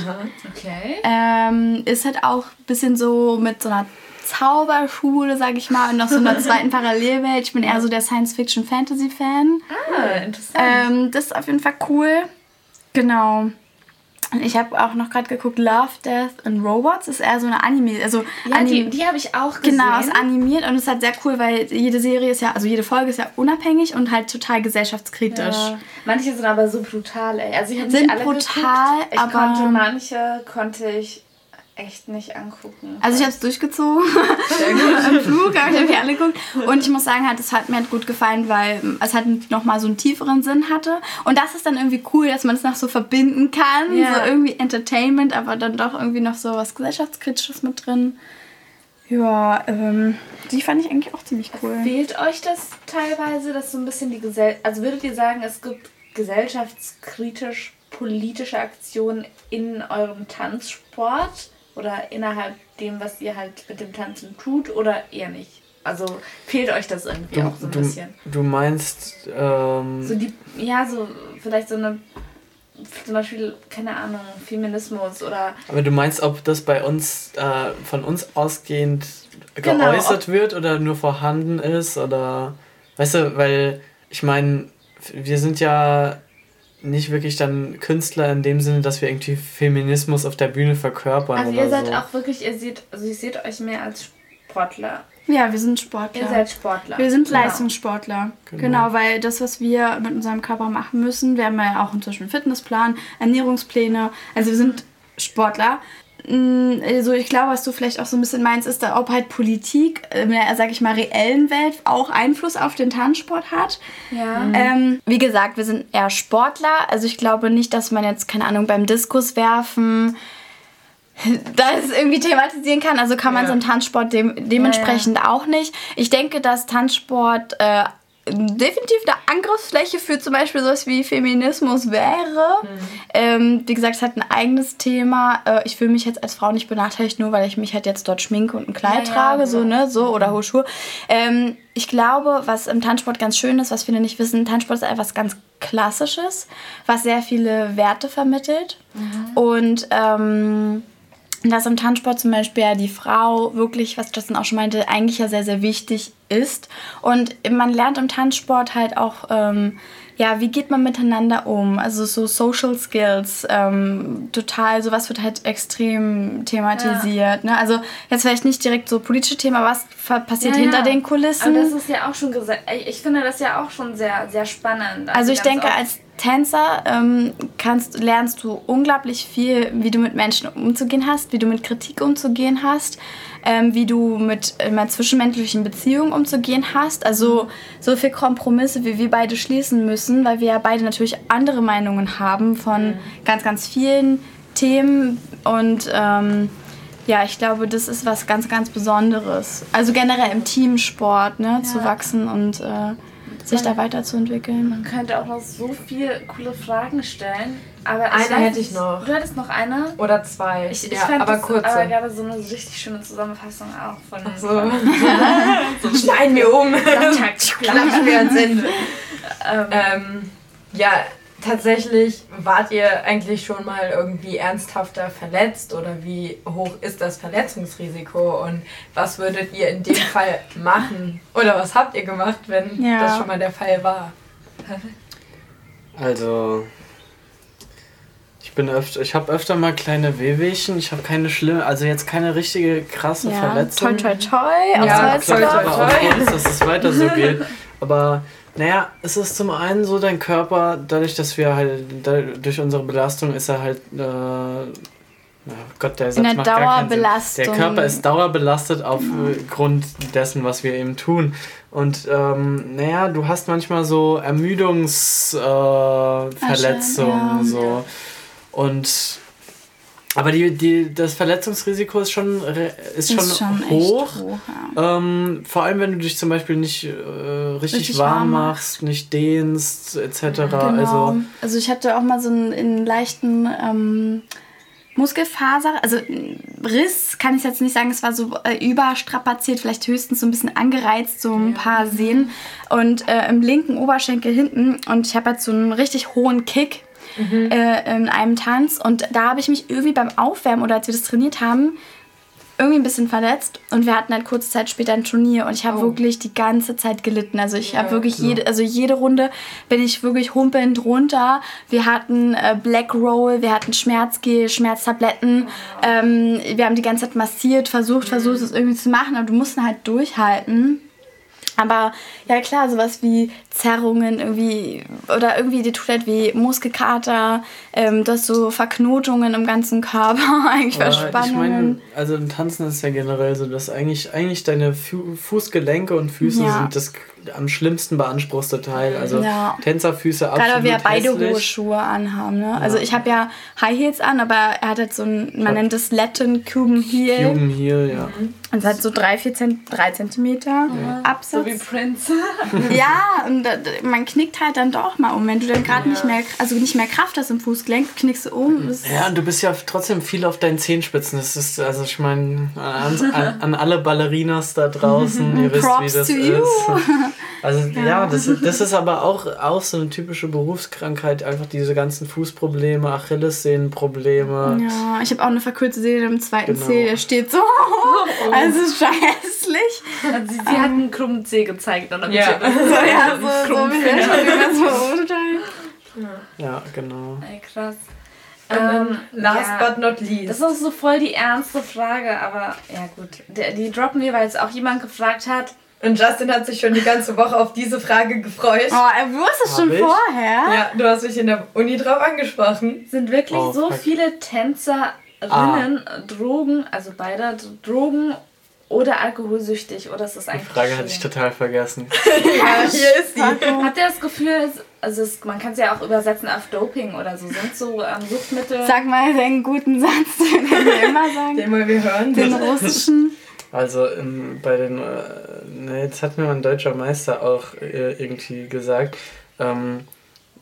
Okay. Ähm, ist halt auch ein bisschen so mit so einer Zauberschule, sag ich mal, und noch so einer zweiten Parallelwelt. Ich bin eher so der Science-Fiction-Fantasy-Fan. Ah, interessant. Ähm, das ist auf jeden Fall cool. Genau. Und ich habe auch noch gerade geguckt, Love, Death and Robots ist eher so eine Anime. Also ja, Anim die, die habe ich auch gesehen. Genau, ist animiert und es ist halt sehr cool, weil jede Serie ist ja, also jede Folge ist ja unabhängig und halt total gesellschaftskritisch. Ja. Manche sind aber so brutal, ey. Also ich habe nicht alle brutal, geguckt. Ich aber konnte manche konnte ich echt nicht angucken. Also ich habe es durchgezogen. Im Flug habe ich mir alle geguckt. Und ich muss sagen, halt, es hat mir halt gut gefallen, weil es halt nochmal so einen tieferen Sinn hatte. Und das ist dann irgendwie cool, dass man es noch so verbinden kann. Ja. So irgendwie Entertainment, aber dann doch irgendwie noch so was Gesellschaftskritisches mit drin. Ja, ähm, die fand ich eigentlich auch ziemlich cool. Fehlt euch das teilweise, dass so ein bisschen die Gesellschaft... Also würdet ihr sagen, es gibt gesellschaftskritisch politische Aktionen in eurem Tanzsport? Oder innerhalb dem, was ihr halt mit dem Tanzen tut oder eher nicht? Also fehlt euch das irgendwie du, auch so ein du, bisschen? Du meinst. Ähm so die, ja, so vielleicht so eine. Zum Beispiel, keine Ahnung, Feminismus oder. Aber du meinst, ob das bei uns, äh, von uns ausgehend genau, geäußert wird oder nur vorhanden ist oder. Weißt du, weil ich meine, wir sind ja nicht wirklich dann Künstler in dem Sinne, dass wir irgendwie Feminismus auf der Bühne verkörpern. Also ihr seid so. auch wirklich, ihr seht, also ihr seht euch mehr als Sportler. Ja, wir sind Sportler. Ihr seid Sportler. Wir sind genau. Leistungssportler. Genau. genau. weil das, was wir mit unserem Körper machen müssen, wir haben ja auch inzwischen einen Fitnessplan, Ernährungspläne. Also wir sind Sportler. Mm, also ich glaube, was du vielleicht auch so ein bisschen meinst, ist, ob halt Politik in der, sag ich mal, reellen Welt auch Einfluss auf den Tanzsport hat. Ja. Ähm, wie gesagt, wir sind eher Sportler. Also ich glaube nicht, dass man jetzt, keine Ahnung, beim Diskus werfen das irgendwie thematisieren kann. Also kann man ja. so einen Tanzsport de dementsprechend ja, ja. auch nicht. Ich denke, dass Tanzsport äh, definitiv eine Angriffsfläche für zum Beispiel sowas wie Feminismus wäre. Mhm. Ähm, wie gesagt, es hat ein eigenes Thema. Äh, ich fühle mich jetzt als Frau nicht benachteiligt, nur weil ich mich halt jetzt dort schminke und ein Kleid ja, trage, ja, so, ne, so, oder hohe Schuhe. Ähm, ich glaube, was im Tanzsport ganz schön ist, was viele nicht wissen, Tanzsport ist etwas ganz Klassisches, was sehr viele Werte vermittelt. Mhm. Und ähm, dass im Tanzsport zum Beispiel ja die Frau wirklich, was Justin auch schon meinte, eigentlich ja sehr, sehr wichtig ist. Und man lernt im Tanzsport halt auch, ähm, ja, wie geht man miteinander um? Also so Social Skills, ähm, total, sowas wird halt extrem thematisiert. Ja. Ne? Also jetzt vielleicht nicht direkt so politische Themen, aber was passiert ja, hinter ja. den Kulissen? Aber das ist ja auch schon gesagt, ich finde das ja auch schon sehr, sehr spannend. Also, also ich denke, als Tänzer ähm, kannst, lernst du unglaublich viel, wie du mit Menschen umzugehen hast, wie du mit Kritik umzugehen hast, ähm, wie du mit äh, zwischenmenschlichen Beziehungen umzugehen hast. Also so viel Kompromisse, wie wir beide schließen müssen, weil wir ja beide natürlich andere Meinungen haben von mhm. ganz, ganz vielen Themen. Und ähm, ja, ich glaube, das ist was ganz, ganz Besonderes. Also generell im Teamsport ne, ja. zu wachsen und äh, sich da weiterzuentwickeln. Man könnte auch noch so viele coole Fragen stellen. Aber eine hätte ich noch. Du hättest noch eine? Oder zwei. Ich, ich ja, fand aber das, kurze. Aber gerade so eine richtig schöne Zusammenfassung auch von Ach so. so Schneiden wir um. Klatschen wir ans Ende. Ähm, ja, tatsächlich wart ihr eigentlich schon mal irgendwie ernsthafter verletzt oder wie hoch ist das Verletzungsrisiko und was würdet ihr in dem Fall machen oder was habt ihr gemacht, wenn ja. das schon mal der Fall war? Also ich bin öfter, ich habe öfter mal kleine Wehwehchen. Ich habe keine schlimme, also jetzt keine richtige krasse ja. Verletzung. Toi toi toi. Ja, toi, toi, toi. dass es weiter so geht. Aber naja, es ist zum einen so, dein Körper, dadurch, dass wir halt, durch unsere Belastung ist er halt, äh, oh Gott, der Satz macht gar keinen Sinn. Der Körper ist dauerbelastet aufgrund genau. dessen, was wir eben tun. Und ähm, naja, du hast manchmal so Ermüdungsverletzungen, äh, ja. so. Und Aber die, die, das Verletzungsrisiko ist schon, ist schon, ist schon hoch. hoch ja. ähm, vor allem, wenn du dich zum Beispiel nicht äh, richtig, richtig, warm machst, nicht dehnst, etc. Genau. Also, also ich hatte auch mal so einen, einen leichten ähm, Muskelfaser, also Riss kann ich jetzt nicht sagen, es war so äh, überstrapaziert, vielleicht höchstens so ein bisschen angereizt, so ein ja. paar Sehnen. Und äh, im linken Oberschenkel hinten und ich habe jetzt so einen richtig hohen Kick mhm. äh, in einem Tanz. Und da habe ich mich irgendwie beim Aufwärmen oder als wir das trainiert haben, irgendwie ein bisschen verletzt und wir hatten halt kurze Zeit später ein Turnier und ich habe oh. wirklich die ganze Zeit gelitten. Also ich ja, habe wirklich jede, also jede Runde bin ich wirklich humpelnd runter. Wir hatten äh, Black Roll, wir hatten Schmerzgel, Schmerztabletten. Oh. Ähm, wir haben die ganze Zeit massiert, versucht, mhm. versucht es irgendwie zu machen, aber du musst halt durchhalten. Aber ja klar, sowas wie Zerrungen irgendwie oder irgendwie die tut halt wie Muskelkater, ähm, das so Verknotungen im ganzen Körper, eigentlich Verspannungen. Ich meine, also im Tanzen ist ja generell so, dass eigentlich, eigentlich deine Fu Fußgelenke und Füße ja. sind das am schlimmsten beanspruchste Teil. Also ja. Tänzerfüße absolut Gerade wir beide hohe Schuhe anhaben. Ne? Also ich habe ja High Heels an, aber er hat halt so ein, man nennt es Latin Cuban Heel. Cuban Heel, ja. Mhm. Und es hat so drei, vier Zent drei Zentimeter ja. Absatz. So wie Prince. ja, und man knickt halt dann doch mal um. Wenn du dann gerade ja. nicht mehr, also nicht mehr Kraft hast im Fußgelenk, knickst du um. Ja, und du bist ja trotzdem viel auf deinen Zehenspitzen. Das ist, also ich meine, an, an, an, alle Ballerinas da draußen, ihr wisst, Props wie das ist. Also ja, ja das, das ist aber auch, auch so eine typische Berufskrankheit, einfach diese ganzen Fußprobleme, Achillessehnenprobleme. Ja, ich habe auch eine verkürzte Sehne im zweiten genau. Zeh, der steht so. Oh. Also ist scheißlich. Also sie, sie um, hat einen krummen Zeh gezeigt. Dann ja. so, ja, so, so wie ja. ja, genau. Ey, krass. Ähm, last ja, but not least. Das ist so voll die ernste Frage, aber ja gut. Die, die droppen wir, weil es auch jemand gefragt hat. Und Justin hat sich schon die ganze Woche auf diese Frage gefreut. Oh, er wusste es schon ich? vorher. Ja, du hast mich in der Uni drauf angesprochen. Sind wirklich oh, so fuck. viele Tänzerinnen ah. Drogen, also beide Drogen oder alkoholsüchtig oder ist das eigentlich. Die Frage hatte ich total vergessen. ja, hier ist die. Habt ihr das Gefühl, also es, man kann es ja auch übersetzen auf Doping oder so, sind so ähm, Suchtmittel. Sag mal einen guten Satz, den wir immer sagen. Den mal wir hören. Den russischen. Also in, bei den, äh, ne, jetzt hat mir ein deutscher Meister auch äh, irgendwie gesagt, ähm,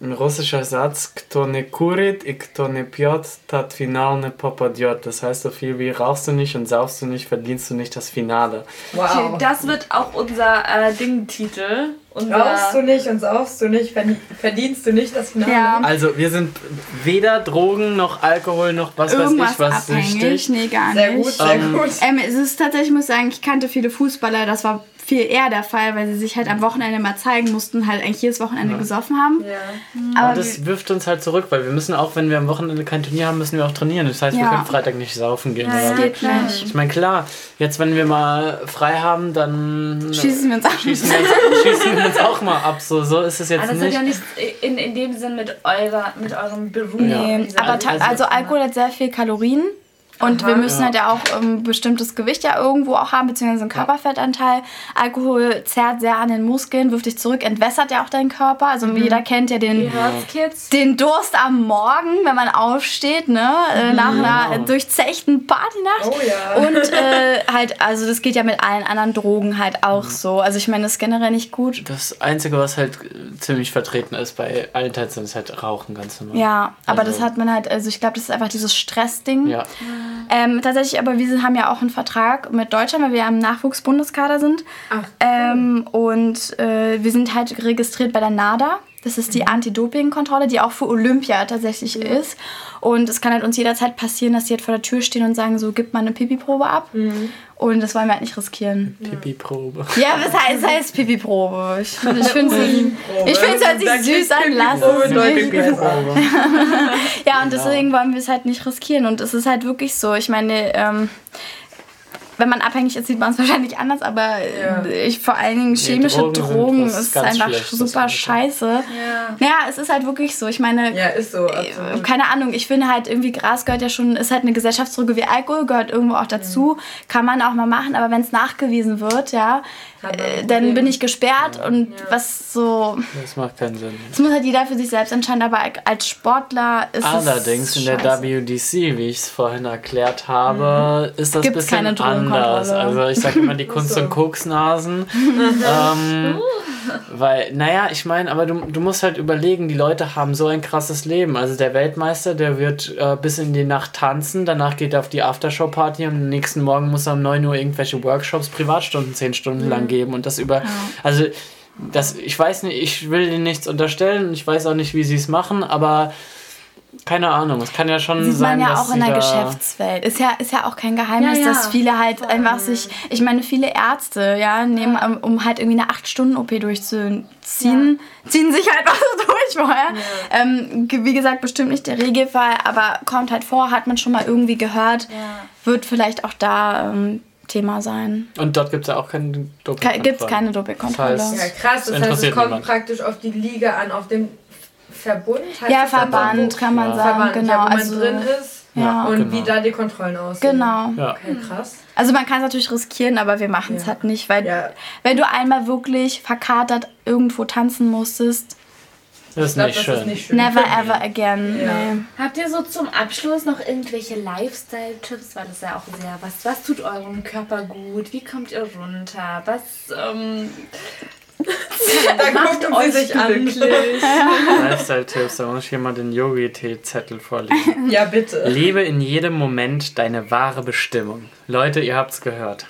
ein russischer Satz, kto ne kurit i kto ne pjot, tat final ne popadiot. Das heißt so viel wie rauchst du nicht und saufst du nicht, verdienst du nicht das Finale. Wow. Okay, das wird auch unser äh, Ding-Titel. Rauchst du nicht und saufst du nicht, verdienst du nicht das Finale. Ja. Also wir sind weder Drogen noch Alkohol noch was Irgendwas weiß ich was abhängig. süchtig. Nee, gar nicht. Sehr gut, sehr ähm, gut. Ähm, es ist tatsächlich, ich muss sagen, ich kannte viele Fußballer, das war viel eher der Fall, weil sie sich halt am Wochenende mal zeigen mussten, halt eigentlich jedes Wochenende ja. gesoffen haben. Ja. Aber das wirft uns halt zurück, weil wir müssen auch, wenn wir am Wochenende kein Turnier haben, müssen wir auch trainieren. Das heißt, ja. wir können Freitag nicht saufen gehen. Ja, das geht nicht. Ich meine, klar, jetzt wenn wir mal frei haben, dann schießen wir uns, ab. Schießen wir uns, schießen uns auch mal ab. So, so ist es jetzt aber das nicht. Das hat ja nicht in, in dem Sinn mit, eurer, mit eurem Beruf. Nee, aber also, also Alkohol hat sehr viel Kalorien. Und Aha, wir müssen ja. halt ja auch ein ähm, bestimmtes Gewicht ja irgendwo auch haben, beziehungsweise einen Körperfettanteil. Alkohol zerrt sehr an den Muskeln, wirft dich zurück, entwässert ja auch deinen Körper. Also mhm. jeder kennt ja den, den Durst am Morgen, wenn man aufsteht, ne? Äh, mhm. Nach einer genau. durchzechten Partynacht. Oh ja. Und äh, halt, also das geht ja mit allen anderen Drogen halt auch mhm. so. Also ich meine, das ist generell nicht gut. Das Einzige, was halt ziemlich vertreten ist bei allen Tänzern, ist halt Rauchen ganz normal. Ja, aber also. das hat man halt, also ich glaube, das ist einfach dieses Stressding. Ja. Ähm, tatsächlich, aber wir haben ja auch einen Vertrag mit Deutschland, weil wir ja im Nachwuchsbundeskader sind. Ach, cool. ähm, und äh, wir sind halt registriert bei der NADA. Das ist die mhm. Anti-Doping-Kontrolle, die auch für Olympia tatsächlich mhm. ist. Und es kann halt uns jederzeit passieren, dass die halt vor der Tür stehen und sagen, so, gib mal eine Pipi-Probe ab. Mhm. Und das wollen wir halt nicht riskieren. Pipi-Probe. Ja, was heißt, das heißt Pipi-Probe? Ich finde es ich halt sich süß an, lass es mich. ja, und genau. deswegen wollen wir es halt nicht riskieren. Und es ist halt wirklich so. Ich meine, ähm, wenn man abhängig ist, sieht man es wahrscheinlich anders, aber ja. ich vor allen Dingen chemische nee, Drogen, Drogen ist einfach super scheiße. Ja. Naja, es ist halt wirklich so. Ich meine, ja, ist so, äh, absolut. keine Ahnung, ich finde halt irgendwie Gras gehört ja schon, ist halt eine Gesellschaftsdroge wie Alkohol, gehört irgendwo auch dazu. Mhm. Kann man auch mal machen, aber wenn es nachgewiesen wird, ja, äh, dann bin ich gesperrt ja. und was so. Das macht keinen Sinn. Das muss halt jeder für sich selbst entscheiden, aber als Sportler ist Allerdings es. Allerdings in der WDC, wie ich es vorhin erklärt habe, mhm. ist das ein bisschen anders. Also ich sage immer die Kunst- und Koksnasen. ähm, weil, naja, ich meine, aber du, du musst halt überlegen, die Leute haben so ein krasses Leben. Also der Weltmeister, der wird äh, bis in die Nacht tanzen, danach geht er auf die Aftershow-Party und am nächsten Morgen muss er um 9 Uhr irgendwelche Workshops, Privatstunden 10 Stunden mhm. lang geben und das über. Ja. Also das, ich weiß nicht, ich will ihnen nichts unterstellen, ich weiß auch nicht, wie sie es machen, aber keine Ahnung, es kann ja schon Sieht sein, man ja auch in der Geschäftswelt. Ist ja, ist ja auch kein Geheimnis, ja, ja. dass viele halt Voll. einfach sich, ich meine, viele Ärzte, ja, nehmen, ja. Um, um, halt irgendwie eine 8-Stunden-OP durchzuziehen, ziehen sich halt auch so durch vorher. Ähm, wie gesagt, bestimmt nicht der Regelfall, aber kommt halt vor, hat man schon mal irgendwie gehört, wird vielleicht auch da ähm, Thema sein. Und dort gibt es ja auch keine Dopingkontrolle. Gibt es keine Dopingkontrolle. Das heißt, ja, krass. Das heißt, es kommt niemand. praktisch auf die Liga an, auf den Verbund? Heißt ja, Verband kann man ja. sagen, Verband, genau. Ja, wo man also, drin ist ja. und genau. wie da die Kontrollen aussehen. Genau. Ja. Okay, krass. Also man kann es natürlich riskieren, aber wir machen es ja. halt nicht, weil wenn du einmal wirklich verkatert irgendwo tanzen musstest, das ist, glaub, nicht, das schön. ist nicht schön. Never ever again. Ja. Nee. Habt ihr so zum Abschluss noch irgendwelche Lifestyle-Tipps? Weil das ist ja auch sehr, was, was tut eurem Körper gut? Wie kommt ihr runter? Was, ähm, da guckt sie sich an. Lifestyle-Tipps, da muss ich hier mal den Yogi-Tee-Zettel vorlegen. Ja, bitte. Lebe in jedem Moment deine wahre Bestimmung. Leute, ihr habt's gehört.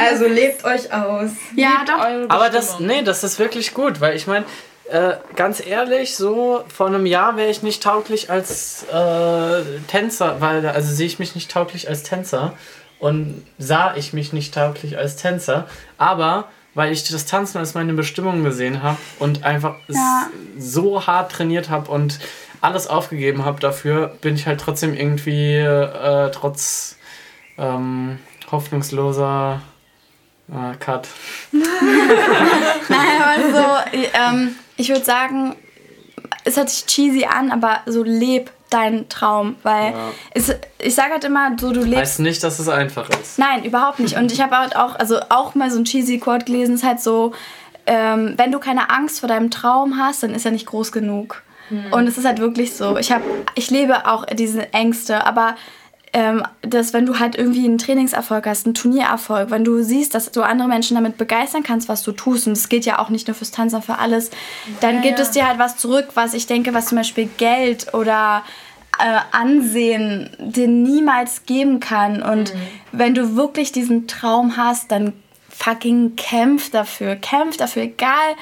Also lebt euch aus. Ja, lebt doch. Aber das, nee, das ist wirklich gut, weil ich meine, äh, ganz ehrlich, so vor einem Jahr wäre ich nicht tauglich als äh, Tänzer, weil also sehe ich mich nicht tauglich als Tänzer und sah ich mich nicht tauglich als Tänzer, aber weil ich das Tanzen als meine Bestimmung gesehen habe und einfach ja. so hart trainiert habe und alles aufgegeben habe dafür, bin ich halt trotzdem irgendwie äh, trotz ähm, hoffnungsloser äh, Cut. naja, also ähm, ich würde sagen, es hört sich cheesy an, aber so leb dein Traum, weil ja. es, ich sage halt immer, so du lebst. Heißt nicht, dass es einfach ist. Nein, überhaupt nicht. Und ich habe halt auch, also auch mal so ein cheesy Quote gelesen, ist halt so, ähm, wenn du keine Angst vor deinem Traum hast, dann ist er nicht groß genug. Hm. Und es ist halt wirklich so. Ich habe, ich lebe auch diese Ängste, aber ähm, dass wenn du halt irgendwie einen Trainingserfolg hast, einen Turniererfolg, wenn du siehst, dass du andere Menschen damit begeistern kannst, was du tust, und das gilt ja auch nicht nur fürs Tanzen, für alles, dann ja, gibt ja. es dir halt was zurück, was ich denke, was zum Beispiel Geld oder äh, Ansehen dir niemals geben kann. Und mhm. wenn du wirklich diesen Traum hast, dann fucking kämpf dafür. Kämpf dafür, egal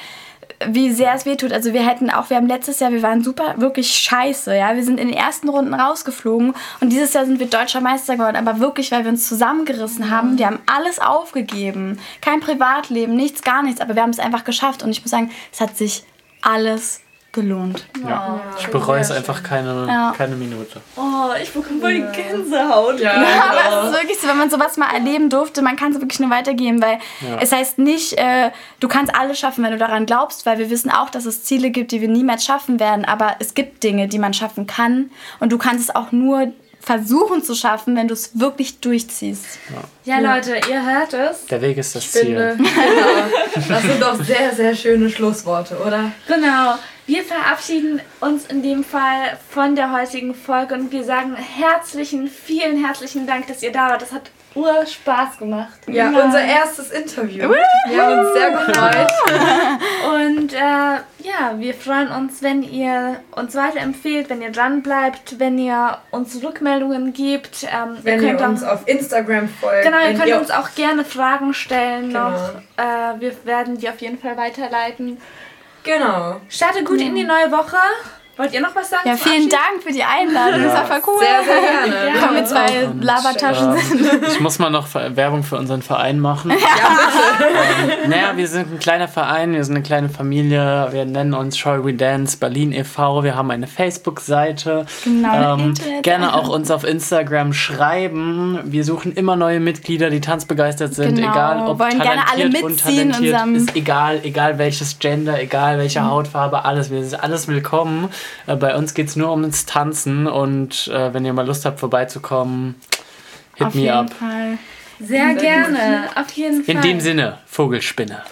wie sehr es wehtut. Also wir hätten auch, wir haben letztes Jahr, wir waren super, wirklich scheiße, ja. Wir sind in den ersten Runden rausgeflogen und dieses Jahr sind wir deutscher Meister geworden, aber wirklich, weil wir uns zusammengerissen haben. Wir haben alles aufgegeben. Kein Privatleben, nichts, gar nichts, aber wir haben es einfach geschafft und ich muss sagen, es hat sich alles gelohnt. Ja, ja. ich bereue es einfach keine, ja. keine Minute. Oh, ich bekomme voll die Gänsehaut. Ja, ja aber es ist wirklich so, wenn man sowas mal erleben durfte, man kann es wirklich nur weitergeben, weil es heißt nicht, äh, du kannst alles schaffen, wenn du daran glaubst, weil wir wissen auch, dass es Ziele gibt, die wir niemals schaffen werden, aber es gibt Dinge, die man schaffen kann und du kannst es auch nur versuchen zu schaffen, wenn du es wirklich durchziehst. Ja. ja. Leute, ihr hört es. Der Weg ist das ich Ziel. Finde, genau. Das sind doch sehr, sehr schöne Schlussworte, oder? Genau. Wir verabschieden uns in dem Fall von der heutigen Folge und wir sagen herzlichen, vielen herzlichen Dank, dass ihr da wart. Das hat ur Spaß gemacht. Ja, ja. unser erstes Interview. Wir haben uns sehr gefreut. und äh, ja, wir freuen uns, wenn ihr uns weiterempfehlt, wenn ihr dran bleibt, wenn ihr uns Rückmeldungen gebt. Ähm, wenn ihr, ihr uns auch, auf Instagram folgt. Genau, ihr könnt ihr uns auch gerne Fragen stellen genau. noch. Äh, wir werden die auf jeden Fall weiterleiten. Genau. Starte gut mhm. in die neue Woche. Wollt ihr noch was sagen? Ja, vielen Dank für die Einladung. Ja. Das war voll cool. Sehr, sehr gerne. Ja. Wir zwei Labertaschen äh, sind. Ich muss mal noch Werbung für unseren Verein machen. Ja, bitte. ähm, naja, wir sind ein kleiner Verein, wir sind eine kleine Familie. Wir nennen uns Shall We Dance Berlin e.V. Wir haben eine Facebook-Seite. Genau. Ähm, gerne auch uns auf Instagram schreiben. Wir suchen immer neue Mitglieder, die tanzbegeistert sind. Genau. Egal ob Wollen talentiert, gerne alle mitziehen. Untalentiert, ist egal, egal welches Gender, egal welche mhm. Hautfarbe, alles. Wir sind alles willkommen. Äh, bei uns geht es nur ums Tanzen und äh, wenn ihr mal Lust habt, vorbeizukommen, hit Auf me up. Fall. Sehr, Sehr gerne, auf jeden Fall. In dem Sinne, Vogelspinne.